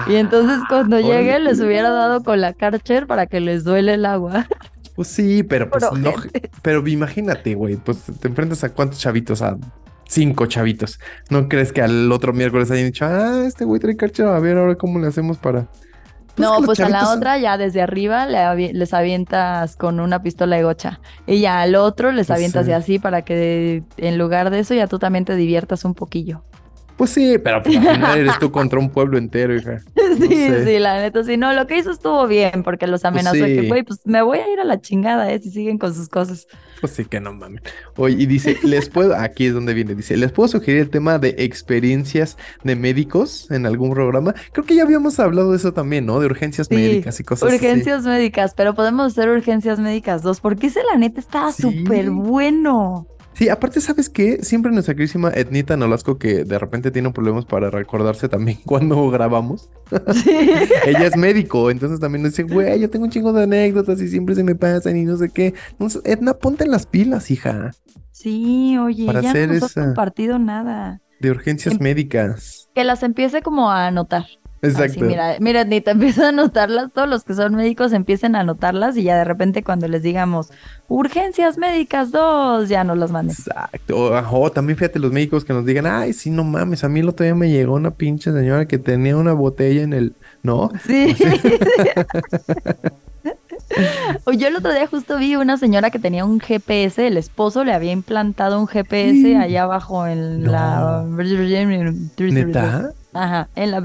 Y entonces cuando Ah, llegue les hubiera pues. dado con la Karcher para que les duele el agua. Pues sí, pero pues no. Pero imagínate, güey, pues te enfrentas a cuántos chavitos, a cinco chavitos. ¿No crees que al otro miércoles hayan dicho, ah, este güey trae carchero, a ver ahora cómo le hacemos para. No, que los pues a la otra ya desde arriba le avi- les avientas con una pistola de gocha. Y ya al otro les Pues avientas sí. y así para que en lugar de eso ya tú también te diviertas un poquillo. Pues sí, pero pues, al final eres tú contra un pueblo entero, hija. Sí, sé. sí, la neta, sí. No, lo que hizo estuvo bien porque los amenazó de que, sí. güey, pues me voy a ir a la chingada, ¿eh? Si siguen con sus cosas. Pues sí que no mames. Oye, y dice, les puedo, aquí es donde viene, dice, les puedo sugerir el tema de experiencias de médicos en algún programa. Creo que ya habíamos hablado de eso también, ¿no? De urgencias Sí, médicas y cosas así. Urgencias médicas, pero podemos hacer urgencias médicas dos, porque ese la neta estaba Sí. súper bueno. Sí, aparte, ¿sabes qué? Siempre nuestra querísima Etnita Nolasco, que de repente tiene problemas para recordarse también cuando grabamos. Sí. Ella es médico, entonces también nos dice, güey, yo tengo un chingo de anécdotas y siempre se me pasan y no sé qué. Entonces, Etna, ponte en las pilas, hija, Sí, oye, Para ya hacer no nos has esa- compartido nada. de urgencias Em- médicas. Que las empiece como a anotar. Así, Exacto. mira, mira, ni te empieza a anotarlas, todos los que son médicos empiecen a anotarlas y ya de repente cuando les digamos urgencias médicas 2, ya nos las manden. Exacto. O, ajá, o también fíjate los médicos que nos digan, ay, sí, no mames, a mí el otro día me llegó una pinche señora que tenía una botella en el... ¿No? Sí. O yo el otro día justo vi una señora que tenía un GPS, el esposo le había implantado un GPS allá abajo en la... ¿Neta? Ajá, en la...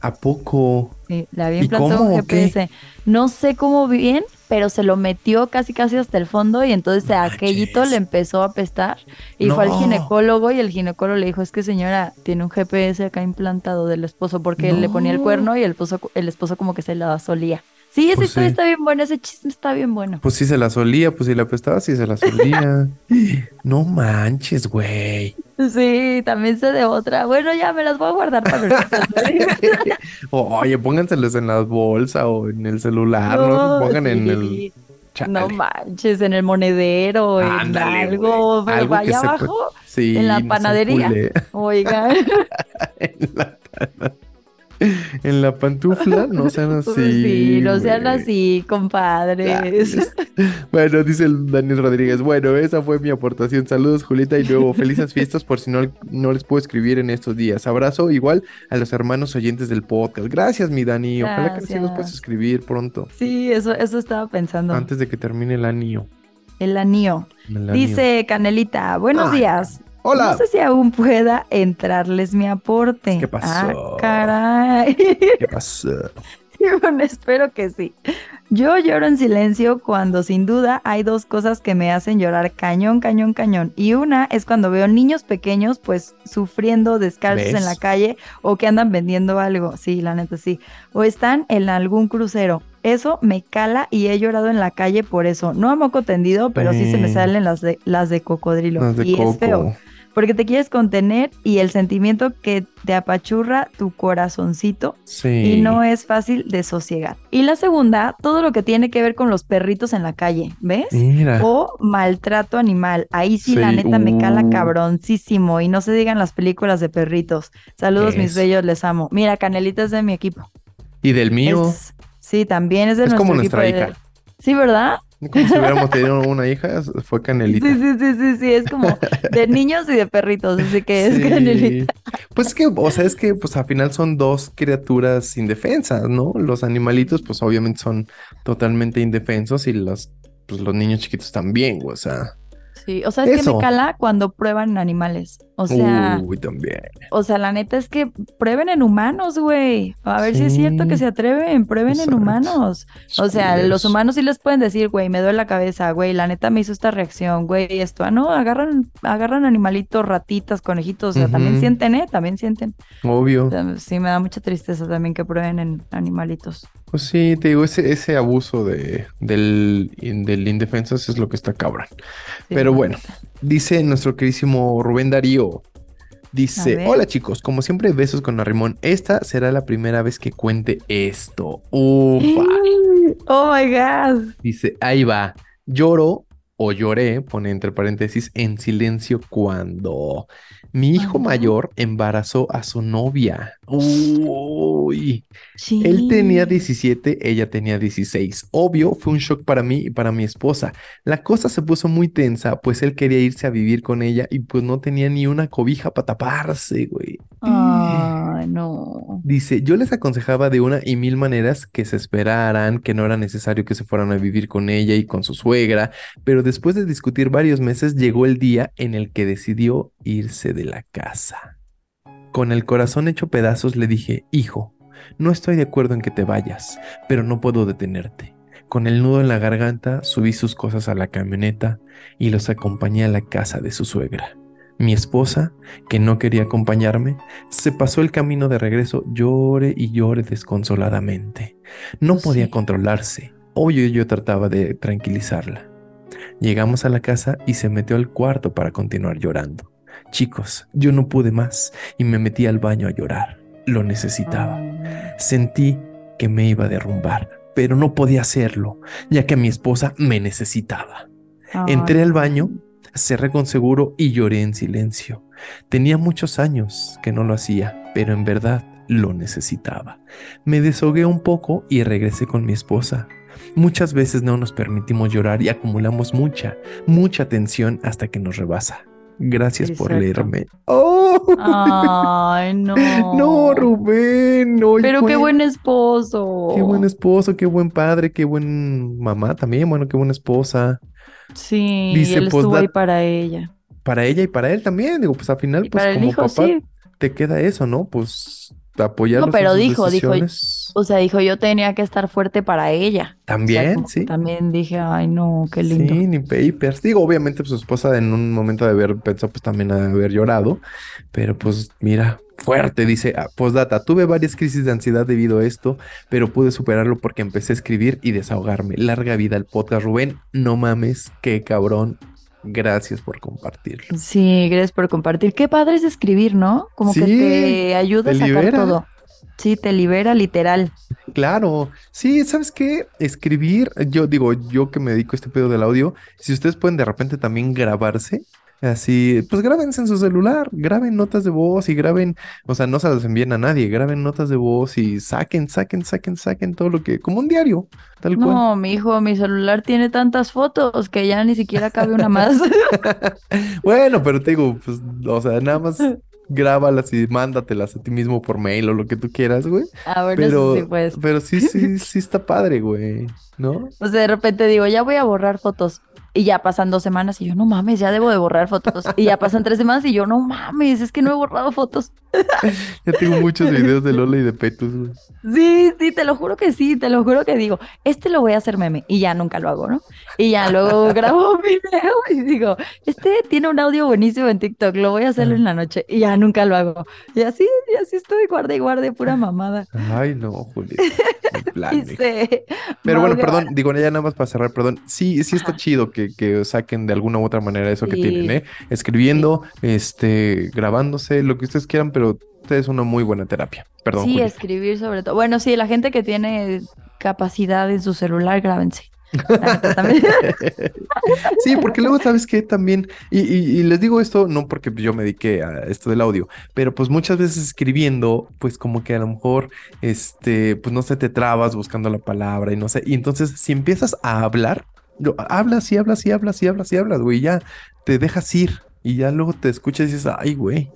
¿A poco? Sí, le había ¿Y implantado un? GPS. No sé cómo bien, pero se lo metió casi casi hasta el fondo y entonces a aquellito le empezó a apestar y fue al ginecólogo y el ginecólogo le dijo, es que señora, tiene un GPS acá implantado del esposo porque él le ponía el No. cuerno y el esposo, el esposo como que se la solía. Sí, esa Pues historia sí. está bien buena, ese chisme está bien bueno. Pues sí se la solía, pues si la apestaba, sí se la solía. no manches, güey. Sí, también sé de otra. Bueno, ya me las voy a guardar para ver. Oye, pónganselas en la bolsa o en el celular, no, No, pongan en el... Chale. No manches, en el monedero, en Ándale, algo, pero Algo que vaya abajo. Sí, en la no panadería. Oigan, en, la, en la pantufla, no sean así. sí, no sean así, compadres. Bueno, dice el Daniel Rodríguez. Bueno, esa fue mi aportación. Saludos, Julita, y luego felices fiestas por si no, no les puedo escribir en estos días. Abrazo igual a los hermanos oyentes del podcast. Gracias, mi Dani. Ojalá que sí nos puedas escribir pronto, Sí, eso, eso estaba pensando. antes de que termine el año. El anillo. El año. Dice Canelita, buenos Ay, días. Hola. No sé si aún pueda entrarles mi aporte. ¿Qué pasó? Ah, caray. ¿Qué pasó? Bueno, espero que sí. Yo lloro en silencio cuando sin duda hay dos cosas que me hacen llorar cañón, cañón, cañón. Y una es cuando veo niños pequeños pues sufriendo descalzos ¿Ves? en la calle o que andan vendiendo algo. Sí, la neta sí. O están en algún crucero. Eso me cala y he llorado en la calle por eso. No a moco tendido, pero sí se me Sí. salen las de, las de cocodrilo. Las de y es feo. Porque te quieres contener y el sentimiento que te apachurra tu corazoncito Sí. y no es fácil de sosiegar. Y la segunda, todo lo que tiene que ver con los perritos en la calle, ¿ves? Mira. O maltrato animal. Ahí sí, la neta me cala uh. cabroncísimo. Y no se digan las películas de perritos. Saludos, mis bellos, les amo. Mira, Canelita es de mi equipo. Y del mío. Es- sí, también es de Es nuestro como equipo. nuestra de- hija. Sí, ¿verdad? Como si hubiéramos tenido una hija, fue Sí, Canelita. sí, sí, sí, sí. Es como de niños y de perritos. Así que es Sí. Canelita. Pues es que, o sea, es que pues al final son dos criaturas indefensas, ¿no? Los animalitos pues obviamente son totalmente indefensos y los, pues, los niños chiquitos también, o sea. Sí, o sea, es que me cala cuando prueban animales. O sea, Uy, también. o sea, la neta es que prueben en humanos, güey. A ver si es cierto que se atreven, prueben en humanos. O sea, los humanos sí les pueden decir, güey, me duele la cabeza, güey, la neta me hizo esta reacción, güey, esto. Ah, no, agarran, agarran animalitos, ratitas, conejitos, o sea, también sienten, ¿eh? También sienten. Obvio. O sea, sí me da mucha tristeza también que prueben en animalitos. Pues sí, te digo, ese, ese abuso de, del, del indefenso eso es lo que está cabrón. Sí, Pero bueno, neta. Dice nuestro queridísimo Rubén Darío. Dice, hola chicos, como siempre besos con Arrimón. Esta será la primera vez que cuente esto. Ufa. Oh my God. Dice, ahí va. Lloro o lloré, pone entre paréntesis, en silencio cuando mi hijo mayor embarazó a su novia. Uy. Sí. Él tenía 17, ella tenía 16. Obvio, fue un shock para mí y para mi esposa. La cosa se puso muy tensa, pues él quería irse a vivir con ella y pues no tenía ni una cobija para taparse, güey. Ay, no. Dice, yo les aconsejaba de una y mil maneras que se esperaran, que no era necesario que se fueran a vivir con ella y con su suegra, pero después de discutir varios meses llegó el día en el que decidió irse de la casa. Con el corazón hecho pedazos le dije, hijo, no estoy de acuerdo en que te vayas, pero no puedo detenerte. Con el nudo en la garganta subí sus cosas a la camioneta y los acompañé a la casa de su suegra. Mi esposa, que no quería acompañarme, se pasó el camino de regreso, llore y llore desconsoladamente. No podía sí. controlarse. Obvio yo trataba de tranquilizarla. Llegamos a la casa y se metió al cuarto para continuar llorando. Chicos, yo no pude más y me metí al baño a llorar. Lo necesitaba. Sentí que me iba a derrumbar, pero no podía hacerlo, ya que mi esposa me necesitaba. Entré al baño, cerré con seguro y lloré en silencio. Tenía muchos años que no lo hacía, pero en verdad lo necesitaba. Me deshogué un poco y regresé con mi esposa. Muchas veces no nos permitimos llorar y acumulamos mucha, mucha tensión hasta que nos rebasa. Gracias por leerme. ¡Oh! Ay, no. No, Rubén. No, Pero qué buen esposo. Qué buen esposo, qué buen padre, qué buen mamá también. Bueno, qué buena esposa. Sí, Dice, él estuvo ahí para ella. Para ella y para él también. Digo, pues al final, pues como papá, te queda eso, ¿no? Pues apoyarlos No, pero dijo, dijo, o sea, dijo, yo tenía que estar fuerte para ella. También, sí. También dije, ay, no, qué lindo. Sí, ni papers. Digo, obviamente, pues, su esposa en un momento de haber pensado, pues también de haber llorado, pero pues mira, fuerte, dice, ah, postdata, tuve varias crisis de ansiedad debido a esto, pero pude superarlo porque empecé a escribir y desahogarme. Larga vida al podcast, Rubén, no mames, qué cabrón, Gracias por compartirlo. Sí, gracias por compartir. Qué padre es escribir, ¿no? Como que te ayuda a sacar todo. Sí, te libera literal. Claro, sí, ¿sabes qué? Escribir, yo digo, yo que me dedico a este pedo del audio, si ustedes pueden de repente también grabarse, Así, pues grábense en su celular, graben notas de voz y graben, o sea, no se las envíen a nadie, graben notas de voz y saquen, saquen, saquen, saquen todo lo que, como un diario, tal cual. No, mi hijo, mi celular tiene tantas fotos que ya ni siquiera cabe una más. bueno, pero te digo, pues, o sea, nada más grábalas y mándatelas a ti mismo por mail o lo que tú quieras, güey. Ah, bueno, pero, sí, pues. Pero sí, sí, sí está padre, güey, ¿no? O sea, de repente digo, ya voy a borrar fotos. Y ya pasan dos semanas y yo, no mames, ya debo de borrar fotos. Y ya pasan tres semanas y yo, no mames, es que no he borrado fotos. ya tengo muchos videos de Lola y de Petus. Sí, sí, te lo juro que sí, te lo juro que digo, este lo voy a hacer meme y ya nunca lo hago, ¿no? Y ya luego grabo un video y digo, este tiene un audio buenísimo en TikTok, lo voy a hacerlo en la noche y ya nunca lo hago. Y así, y así estoy, guarde y guarde, pura mamada. Ay, no, Juli. Pero bueno, perdón, digo, ya nada más para cerrar, perdón. Sí, sí está chido que que, saquen de alguna u otra manera eso que tienen, ¿eh? Escribiendo, este, grabándose, lo que ustedes quieran, pero es una muy buena terapia. Perdón. Sí, escribir sobre todo. Bueno, sí, la gente que tiene capacidad en su celular, grábense. sí, porque luego sabes que también, y, les digo esto no porque yo me dediqué a esto del audio, pero pues muchas veces escribiendo, pues como que a lo mejor, este, pues no sé, te trabas buscando la palabra y no sé, y entonces si empiezas a hablar, hablas y hablas y hablas y hablas y hablas, güey, ya te dejas ir y ya luego te escuchas y dices, ay, güey,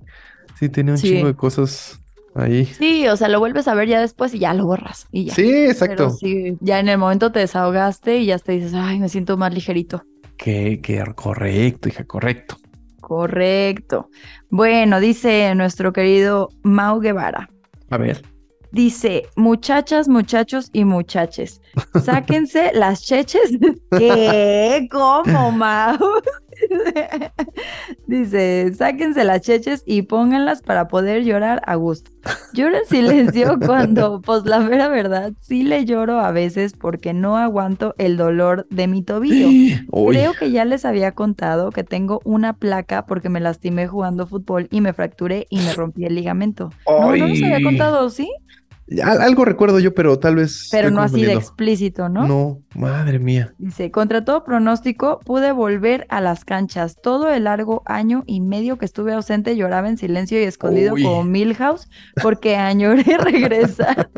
sí, tiene un chingo de cosas ahí. Sí, o sea, lo vuelves a ver ya después y ya lo borras y ya. Sí, exacto. sí, ya en el momento te desahogaste y ya te dices, ay, me siento más ligerito. Que, que correcto, hija, correcto. Correcto. Bueno, dice nuestro querido Mau Guevara. A ver. Dice, muchachas, muchachos y muchaches, sáquense las cheches. ¿Qué? ¿Cómo, Mau? Dice, sáquense las cheches y pónganlas para poder llorar a gusto. Lloro en silencio cuando, pues la mera verdad, sí le lloro a veces porque no aguanto el dolor de mi tobillo. Creo que ya les había contado que tengo una placa porque me lastimé jugando fútbol y me fracturé y me rompí el ligamento. No, no les había contado, ¿sí? Algo recuerdo yo, pero tal vez. Pero no así de explícito, ¿no? No, madre mía. Dice: Contra todo pronóstico, pude volver a las canchas. Todo el largo año y medio que estuve ausente lloraba en silencio y escondido como Milhouse, porque añoré regresar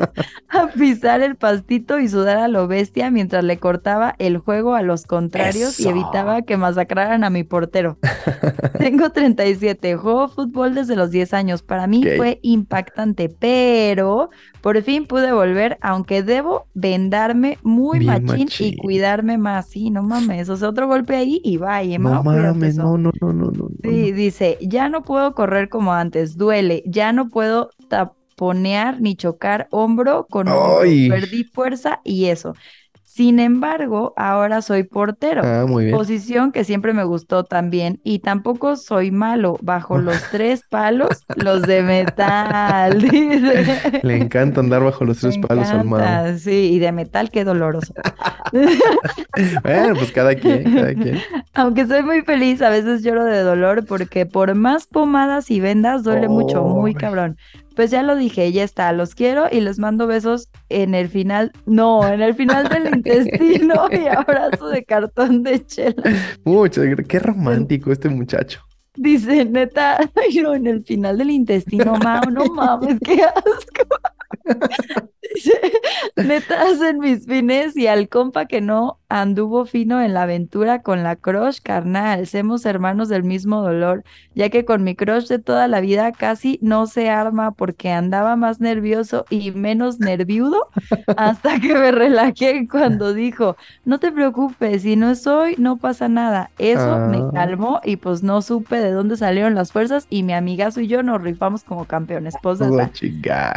a pisar el pastito y sudar a lo bestia mientras le cortaba el juego a los contrarios y evitaba que masacraran a mi portero. Tengo 37, juego fútbol desde los 10 años. Para mí fue impactante, pero por fin pude volver, aunque debo vendarme muy machín, y cuidarme más. Sí, no mames. O sea, otro golpe ahí y vaya. No mames, no, no, no, no, no. Sí, dice, ya no puedo correr como antes, duele, ya no puedo taponear ni chocar hombro con hombro. Perdí fuerza y eso. Sin embargo, ahora soy portero. Ah, posición que siempre me gustó también. Y tampoco soy malo. Bajo los tres palos, los de metal. Le encanta andar bajo los tres palos al Sí, y de metal, qué doloroso. Bueno, pues cada quien, cada quien. Aunque soy muy feliz, a veces lloro de dolor porque por más pomadas y vendas duele mucho, muy cabrón. Pues ya lo dije, ya está, los quiero y les mando besos en el final, no, en el final del intestino y abrazo de cartón de chela. Gra- qué romántico este muchacho. Dice, neta, ay, no, en el final del intestino, Mau, no mames, qué asco. Dice, neta, hacen mis fines y al compa que no anduvo fino en la aventura con la crush, carnal, somos hermanos del mismo dolor, ya que con mi crush de toda la vida casi no se arma porque andaba más nervioso y menos nerviudo hasta que me relajé cuando dijo, no te preocupes, si no es hoy, no pasa nada. Eso me Ah. calmó y pues no supe de dónde salieron las fuerzas y mi amigazo y yo nos rifamos como campeones. Todo Postdata. chingar.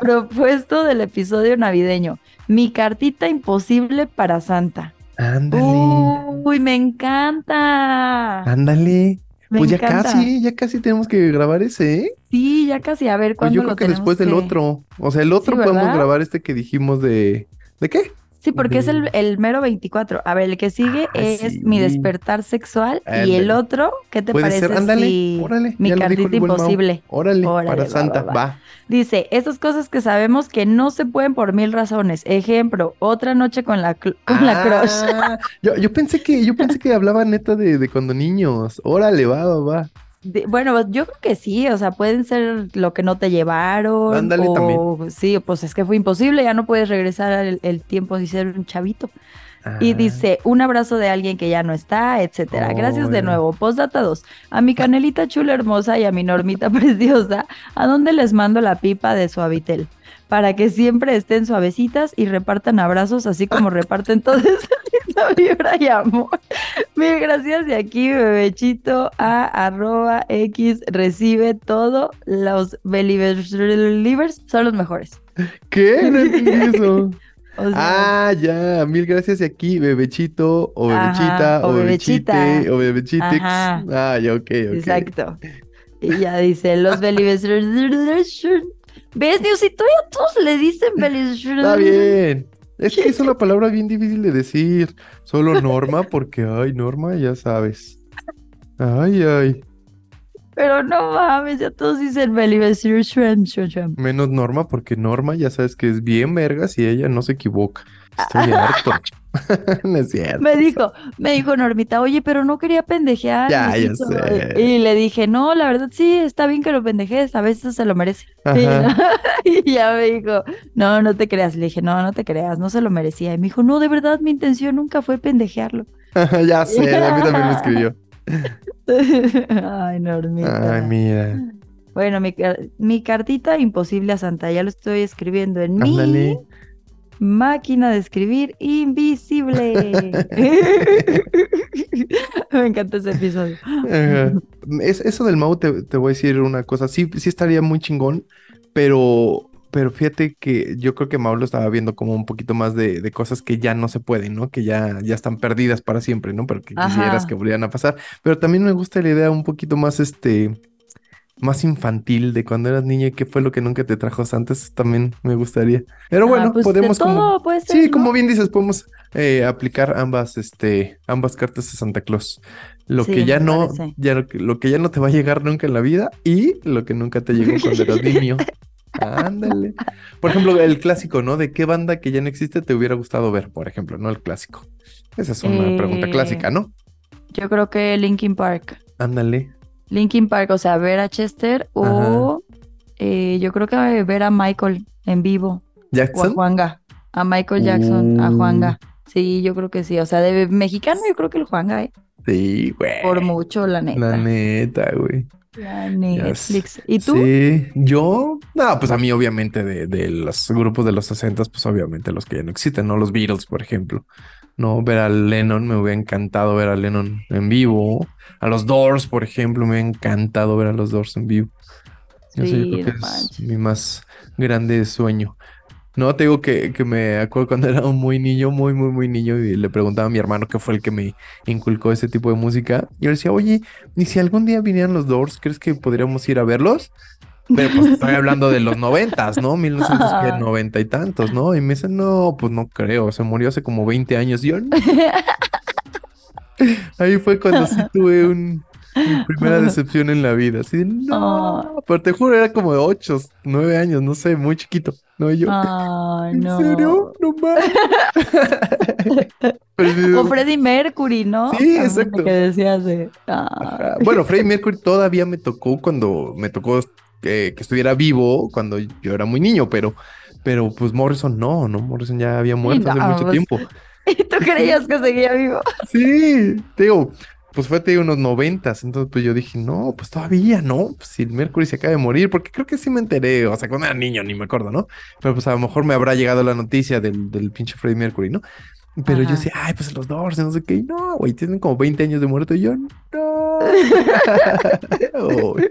Propuesto del episodio navideño. Mi cartita imposible para Santa. Ándale. Uy, me encanta. Ándale. Me Pues ya casi, ya casi tenemos que grabar ese, ¿eh? Sí, ya casi. A ver, Pues ¿cuándo yo lo creo que después del otro. O sea, el otro Sí, podemos grabar este que dijimos de. ¿De qué? Sí, porque es el, el mero 24. A ver, el que sigue Ah, es mi despertar sexual y el otro, ¿qué te Puede parece ser, ándale, si órale. mi cartita imposible? Órale, Órale, para va, Santa, va, va. va. Dice, esas cosas que sabemos que no se pueden por mil razones. Ejemplo, otra noche con la, con la crush. Ah, Yo, yo pensé que, yo pensé que hablaba neta de, de cuando niños. Órale, va, va, va. De- bueno, yo creo que sí, o sea, pueden ser lo que no te llevaron. Ándale, o, también. Sí, pues es que fue imposible, ya no puedes regresar al el tiempo y ser un chavito. Y Ah, dice, un abrazo de alguien que ya no está, etcétera. Gracias de nuevo. Postdata 2. A mi canelita chula hermosa y a mi normita preciosa, ¿a dónde les mando la pipa de suavitel? Para que siempre estén suavecitas y repartan abrazos, así como reparten toda esa linda vibra y amor. Mil gracias de aquí, bebechito, a arroba x recibe todo. Los believers son los mejores. ¿Qué? No entendí eso. O sea, Ah, ya. Mil gracias y aquí, bebechito, o Ajá, bebechita, o o bebechite, bebechita. o bebechitex. Ajá. Ah, ya, ok, ok. Exacto. Y ya dice, los believers. ¿Ves, Diosito? Ya todos le dicen believers. Está bien. Es que es una palabra bien difícil de decir. Solo Norma, porque, ay, Norma, ya sabes. Ay, ay. Pero no mames, ya todos dicen believers. Menos Norma, porque Norma ya sabes que es bien vergas y ella no se equivoca. Estoy harto. No es cierto. Me dijo, me dijo Normita, oye, pero no quería pendejear. Ya, ya Diosito". sé. Y le dije, no, la verdad sí, está bien que lo pendejes, a veces se lo merece. Y ya me dijo, no, no te creas. Le dije, no, no te creas, no se lo merecía. Y me dijo, no, de verdad, mi intención nunca fue pendejearlo. ya sé, a mí también me escribió. Ay, Normita. Ay, mira. Bueno, mi, mi cartita imposible a Santa, ya lo estoy escribiendo en Ándale. Máquina de escribir invisible. Me encanta ese episodio. Ajá. Es, eso del Mau te, te voy a decir una cosa. Sí, sí estaría muy chingón, pero, pero fíjate que yo creo que Mau lo estaba viendo como un poquito más de, de cosas que ya no se pueden, ¿no? Que ya, ya están perdidas para siempre, ¿no? Pero que quisieras que volvieran a pasar. Pero también me gusta la idea un poquito más, este, más infantil de cuando eras niña y qué fue lo que nunca te trajo antes. También me gustaría. Pero Ah, bueno, pues de podemos como... todo puede ser, Sí, ¿no? como bien dices, podemos eh, aplicar ambas, este, ambas cartas de Santa Claus. Lo Sí, que ya no, parece. ya lo que, lo que ya no te va a llegar nunca en la vida y lo que nunca te llegó cuando eras niño. Ándale. Por ejemplo, el clásico, ¿no? ¿De qué banda que ya no existe te hubiera gustado ver, por ejemplo, no? El clásico. Esa es una pregunta Eh, clásica, ¿no? Yo creo que Linkin Park. Ándale. Linkin Park, o sea, ver a Chester o eh, yo creo que ver a Michael en vivo o a ¿Jackson? Juanga. A Michael Jackson, a Uh. Juanga. Sí, yo creo que sí. O sea, de mexicano yo creo que el Juanga, ¿eh? Sí, güey. Por mucho, la neta. La neta, güey. La Netflix. ¿Y tú? Sí, yo, no, pues a mí obviamente de, de los grupos de los 60, pues obviamente los que ya no existen, ¿no? Los Beatles, por ejemplo. No, ver a Lennon, me hubiera encantado ver a Lennon en vivo. A los Doors, por ejemplo, me hubiera encantado ver a los Doors en vivo. Eso yo Sí, creo que es manches. mi más grande sueño. No, te digo que, que me acuerdo cuando era muy niño, muy, muy, muy niño, y le preguntaba a mi hermano que fue el que me inculcó ese tipo de música. Y yo le decía, oye, ¿y si algún día vinieran los Doors, crees que podríamos ir a verlos? Pero pues estoy hablando de los noventas, ¿no? 1990 y tantos, ¿no? Y me dicen, no, pues no creo, se murió hace como 20 años. Y yo, no. Ahí fue cuando sí tuve un, mi primera decepción en la vida. Así de, no, Ah. pero te juro, era como de 8, 9 años, no sé, muy chiquito. No, yo, Ay, ¿en no. serio? No mames. O Freddie Mercury, ¿no? Sí, También exacto. Que decías de. ah. Bueno, Freddie Mercury todavía me tocó cuando me tocó eh, que estuviera vivo, cuando yo era muy niño, pero, pero pues Morrison no, ¿no? Morrison ya había muerto hace no, mucho tiempo. ¿Y tú creías que seguía vivo? Sí, te digo, pues fue te digo, unos noventas, entonces pues yo dije, no, pues todavía no, pues si el Mercury se acaba de morir, porque creo que sí me enteré, o sea, cuando era niño ni me acuerdo, ¿no? Pero pues a lo mejor me habrá llegado la noticia del, del pinche Freddie Mercury, ¿no? Pero yo Ajá. decía, ay, pues los Doors, no sé qué, y no, güey, tienen como 20 años de muerto, y yo, no. Uy,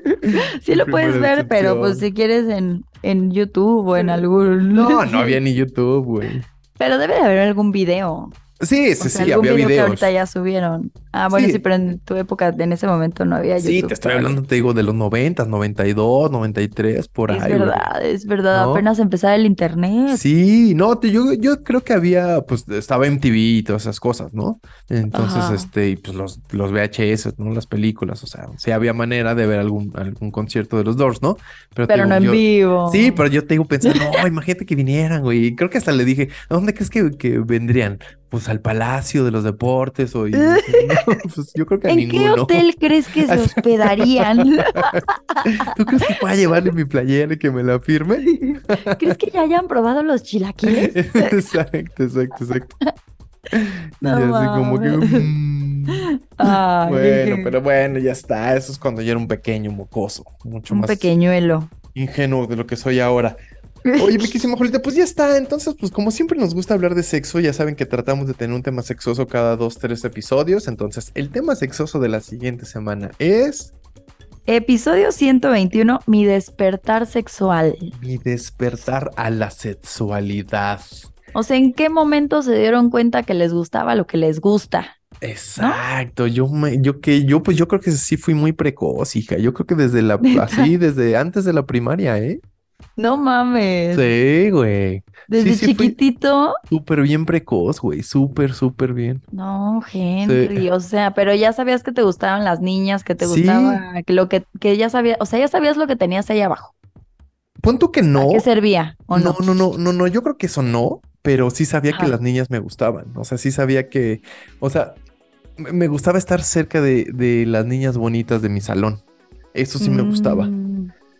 Sí lo puedes ver, pero pues decepción. si quieres en, en YouTube o en algún... No, no había ni YouTube, güey. Pero debe de haber algún video. Sí, O sí, sea, sí, algún había video que videos. ahorita ya subieron. Ah, bueno, Sí. sí, pero en tu época, en ese momento no había YouTube. Sí, te estoy hablando, te digo, de los 90, 92, 93, por Es ahí. güey. verdad, es verdad. ¿No? Apenas empezaba el internet. Sí, no, te- yo, yo creo que había, pues estaba MTV y todas esas cosas, ¿no? Entonces, Ajá. este, y pues los, los VHS, ¿no? Las películas, o sea, sí había manera de ver algún, algún concierto de los Doors, ¿no? Pero digo, no en yo- vivo. Sí, pero yo te digo pensando, no, imagínate que vinieran, güey. Creo que hasta le dije, ¿a dónde crees que, que vendrían? Pues al Palacio de los Deportes o... y- no, pues yo creo que a ¿En qué ninguno. hotel crees que se hospedarían? ¿Tú crees que pueda llevarle mi playera y que me la firme? ¿Crees que ya hayan probado los chilaquiles? exacto, exacto, exacto. Y así como que... mm, Ay, bueno, pero bueno, ya está. Eso es cuando yo era un pequeño mocoso. Mucho un más pequeñuelo. ingenuo de lo que soy ahora. Oye, mi querísima Julita, pues ya está. Entonces, pues como siempre nos gusta hablar de sexo, ya saben que tratamos de tener un tema sexoso cada dos, tres episodios. Entonces, el tema sexoso de la siguiente semana es Episodio 121, mi despertar sexual. mi despertar a la sexualidad. O sea, ¿en qué momento se dieron cuenta que les gustaba lo que les gusta? Exacto, yo me, yo que, yo pues yo creo que sí fui muy precoz, hija. Yo creo que desde la, así, desde antes de la primaria, ¿eh? No mames. Sí, güey. Desde sí, sí fui- chiquitito. Súper bien precoz, güey. Súper, súper bien. No, Henry, o sea, pero ya sabías que te gustaban las niñas, que te gustaba, que lo que, que ya sabías, o sea, ya sabías lo que tenías ahí abajo. Pon tú que no. ¿A qué servía? ¿O no, no? no, no, no, no. Yo creo que eso no, pero sí sabía que las niñas me gustaban. O sea, sí sabía que, o sea, me gustaba estar cerca de, de las niñas bonitas de mi salón. Eso sí me gustaba.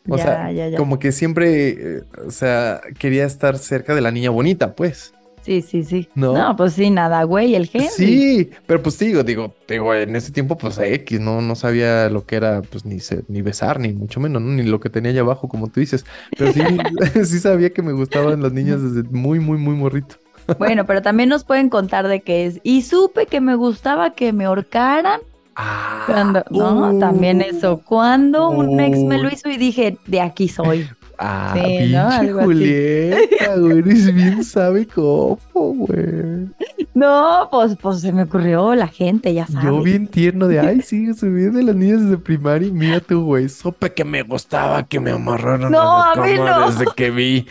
O ya, sea, ya, ya. Como que siempre, eh, o sea, quería estar cerca de la niña bonita, pues. Sí, sí, sí. ¿No? No, pues sí, nada, güey, el Henry. Sí, pero pues digo, digo, digo, en ese tiempo, pues X, no, no sabía lo que era, pues ni se- ni besar, ni mucho menos, ¿no? Ni lo que tenía allá abajo, como tú dices. Pero sí, sí sabía que me gustaban las niñas desde muy, muy, muy morrito. Bueno, pero también nos pueden contar de qué es. Y supe que me gustaba que me ahorcaran Ah, cuando, no, también uh, eso. Cuando un ex me lo Uy. hizo y dije, de aquí soy. Ah, Sí, ¿no? pinche así. Julieta, güey, eres bien sabe cómo, güey. No, pues, pues se me ocurrió la gente, ya sabes. Yo bien tierno de, ay, sí, subí de las niñas desde primaria y mira tú, güey, supe que me gustaba que me amarraran No, a la a mí no. desde que vi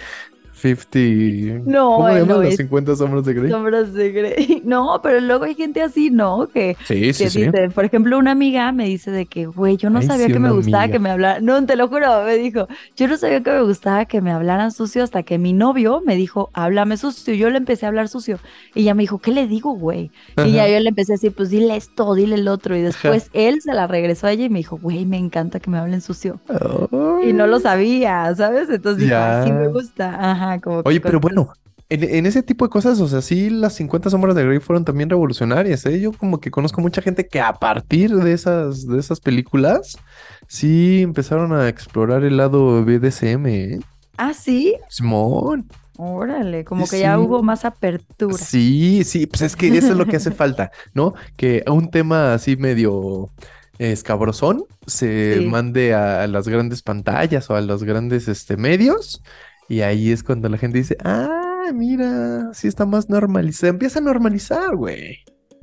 50... No, ¿Cómo le llaman los es. 50 sombras de Grey? Sombras de Grey. No, pero luego hay gente así, ¿no? Que, Sí, sí, que sí. dice, por ejemplo, una amiga me dice de que, güey, yo no Ay, sabía sí, que me gustaba amiga. que me hablaran. No, te lo juro, me dijo, yo no sabía que me gustaba que me hablaran sucio hasta que mi novio me dijo, háblame sucio. Yo le empecé a hablar sucio. Y ella me dijo, ¿qué le digo, güey? Y ya yo le empecé a decir, pues dile esto, dile el otro. Y después él se la regresó a ella y me dijo, güey, me encanta que me hablen sucio. Y no lo sabía, ¿sabes? Entonces dije, "Ay, sí me gusta. Ajá, como que Oye, pero bueno, en, en ese tipo de cosas, o sea, sí, las 50 sombras de Grey fueron también revolucionarias, ¿eh? Yo como que conozco mucha gente que a partir de esas, de esas películas, sí empezaron a explorar el lado BDSM, ¿eh? Ah, sí. Simón. Órale, como Sí, que ya hubo más apertura. Sí, sí, pues es que eso es lo que hace falta, ¿no? Que un tema así medio escabrosón se Sí. mande a, a las grandes pantallas o a los grandes este, medios y ahí es cuando la gente dice, ah, mira, sí está más normalizado, empieza a normalizar, güey.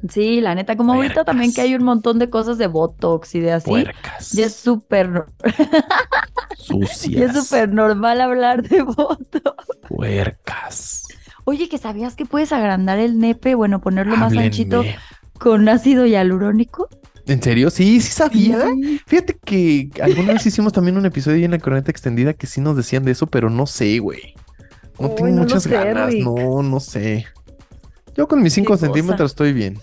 Sí, la neta, como ahorita también que hay un montón de cosas de Botox y de así. Puercas. Y es súper no- y es Sucias. súper normal hablar de Botox. Puercas. Oye, que sabías que puedes agrandar el nepe, bueno, ponerlo más anchito con ácido hialurónico. ¿En serio? Sí, sí sabía. Sí. Fíjate que alguna vez hicimos también un episodio en la corneta extendida que sí nos decían de eso, pero no sé, güey. No Uy, tengo no muchas sé, ganas. Rick. No, no sé. Yo con mis 5 cosa. centímetros estoy bien.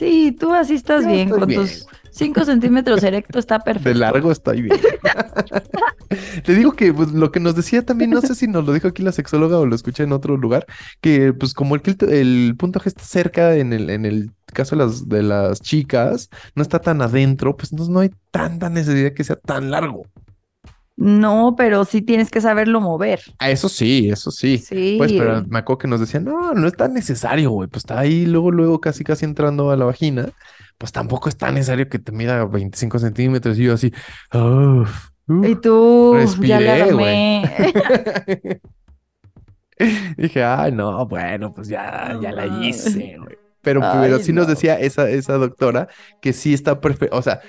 Sí, tú así estás Yo bien, con bien. tus 5 centímetros erecto está perfecto. De largo estoy bien. Te digo que pues, lo que nos decía también, no sé si nos lo dijo aquí la sexóloga o lo escuché en otro lugar, que pues como el, punto G está cerca en el, en el caso de las, de las chicas, no está tan adentro, pues no, no hay tanta necesidad que sea tan largo. No, pero sí tienes que saberlo mover. Ah, eso sí, eso sí. Sí. Pues, pero me acuerdo que nos decían, no, no es tan necesario, güey. Pues está ahí luego, luego casi, casi entrando a la vagina. Pues tampoco es tan necesario que te mida 25 centímetros. Y yo así, "Uf, uf". Y tú, ya le armé. Dije, ay, no, bueno, pues ya, ya la hice, güey. Pero, Ay, pero sí nos no. decía esa, esa doctora que sí está perfecto. O sea,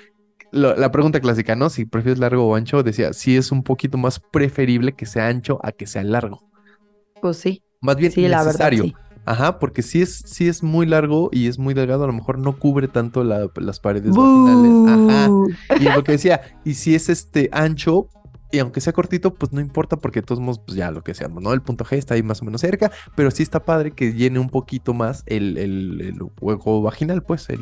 lo- la pregunta clásica, ¿no? Si prefieres largo o ancho, decía, sí es un poquito más preferible que sea ancho a que sea largo. Pues sí, Más bien sí, la verdad, necesario. sí. Ajá, porque si es, si es muy largo y es muy delgado, a lo mejor no cubre tanto la- las paredes vaginales. Ajá. Y lo que decía, y si es este ancho, y aunque sea cortito, pues no importa, porque de todos modos, pues ya lo que seamos, ¿no? El punto G está ahí más o menos cerca, pero sí está padre que llene un poquito más el, el, el hueco vaginal, pues, el,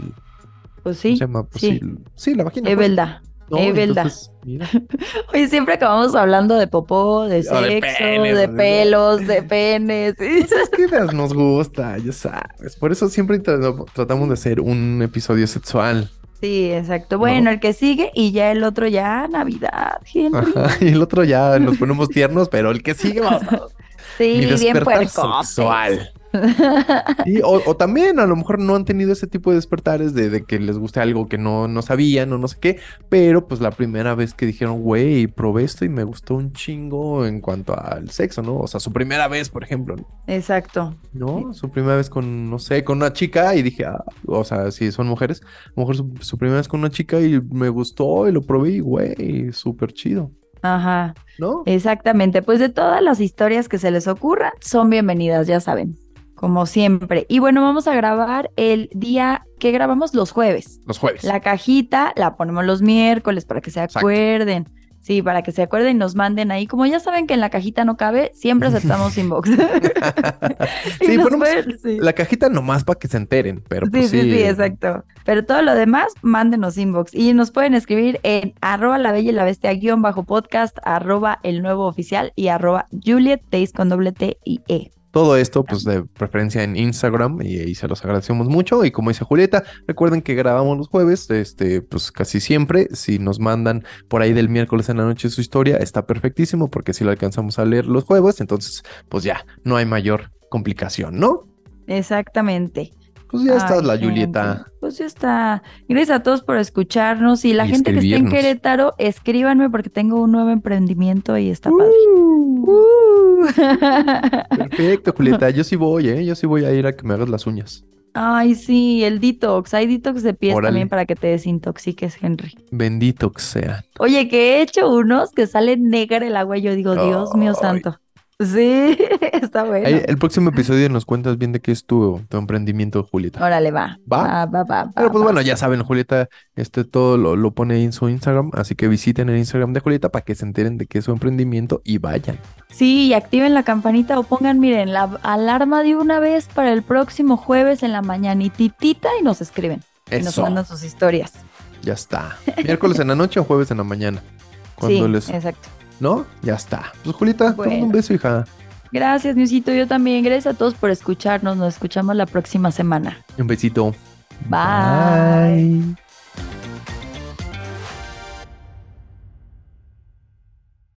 Pues ¿cómo sí, se llama? Pues sí. sí, la vagina. es pues. verdad. ¿no? es verdad. Entonces. Oye, siempre acabamos hablando de popó, de de sexo, penes, de pelos, de penes. Pues es que las- nos gusta, ya sabes. Por eso siempre tra- tratamos de hacer un episodio sexual. Sí, exacto. Bueno, el que sigue y ya el otro ya Navidad, Henry. Ajá, y el otro ya nos ponemos tiernos, pero el que sigue vamos Sí, mi bien puercotes. sexual. Sí, o, o también a lo mejor no han tenido ese tipo de despertares de, de que les guste algo que no, no sabían o no sé qué, pero pues la primera vez que dijeron, güey, probé esto y me gustó un chingo en cuanto al sexo, ¿no? O sea, su primera vez, por ejemplo, Exacto. ¿no? Su primera vez con, no sé, con una chica y dije, ah, o sea, si son mujeres, a lo mejor su, su primera vez con una chica y me gustó y lo probé y, güey, súper chido, Ajá, ¿no? exactamente. Pues de todas las historias que se les ocurran, son bienvenidas, ya saben, como siempre. Y bueno, vamos a grabar el día que grabamos los jueves. Los jueves. La cajita la ponemos los miércoles para que se Exacto. acuerden. Sí, para que se acuerden y nos manden ahí. Como ya saben que en la cajita no cabe, siempre aceptamos inbox. Sí, ponemos pueden- sí. La cajita nomás para que se enteren, pero Sí, pues sí, sí. sí, exacto. Pero todo lo demás, mándenos inbox. Y nos pueden escribir en arroba la bella y la bestia guion bajo podcast, arroba el nuevo oficial y arroba Juliet Days con doble T y E. Todo esto, pues de preferencia en Instagram, y, y se los agradecemos mucho. Y como dice Julieta, recuerden que grabamos los jueves, este, pues casi siempre. Si nos mandan por ahí del miércoles en la noche su historia, está perfectísimo, porque si lo alcanzamos a leer los jueves, entonces, pues ya, no hay mayor complicación, ¿no? Exactamente. Pues ya está la Julieta. Pues ya está. Gracias a todos por escucharnos. Y la Y gente que esté en. Querétaro, escríbanme porque tengo un nuevo emprendimiento y está padre. Uh, Uh. perfecto, Julieta. Yo sí voy, ¿eh? Yo sí voy a ir a que me hagas las uñas. Ay, sí, el detox. Hay detox de pies Órale. también para que te desintoxiques, Henry. Bendito que sea. Oye, que he hecho unos que sale negra el agua y yo digo, Dios mío santo. Sí, está bueno. Ahí, el próximo episodio nos cuentas bien de qué es tu, tu emprendimiento, Julieta. Órale, va. ¿Va? Va, va, va, va, Pero pues va. bueno, ya saben, Julieta, este todo lo, lo pone ahí en su Instagram, así que visiten el Instagram de Julieta para que se enteren de qué es su emprendimiento y vayan. Sí, y activen la campanita o pongan, miren, la alarma de una vez para el próximo jueves en la mañanititita y nos escriben. Y nos Eso, mandan sus historias. ya está. Miércoles en la noche o jueves en la mañana. Cuando sí, les... exacto. ¿No? Ya está. Pues te mando Bueno. un beso, hija. Gracias, Newsito. Yo también. Gracias a todos por escucharnos. Nos escuchamos la próxima semana. Un besito. Bye. Bye.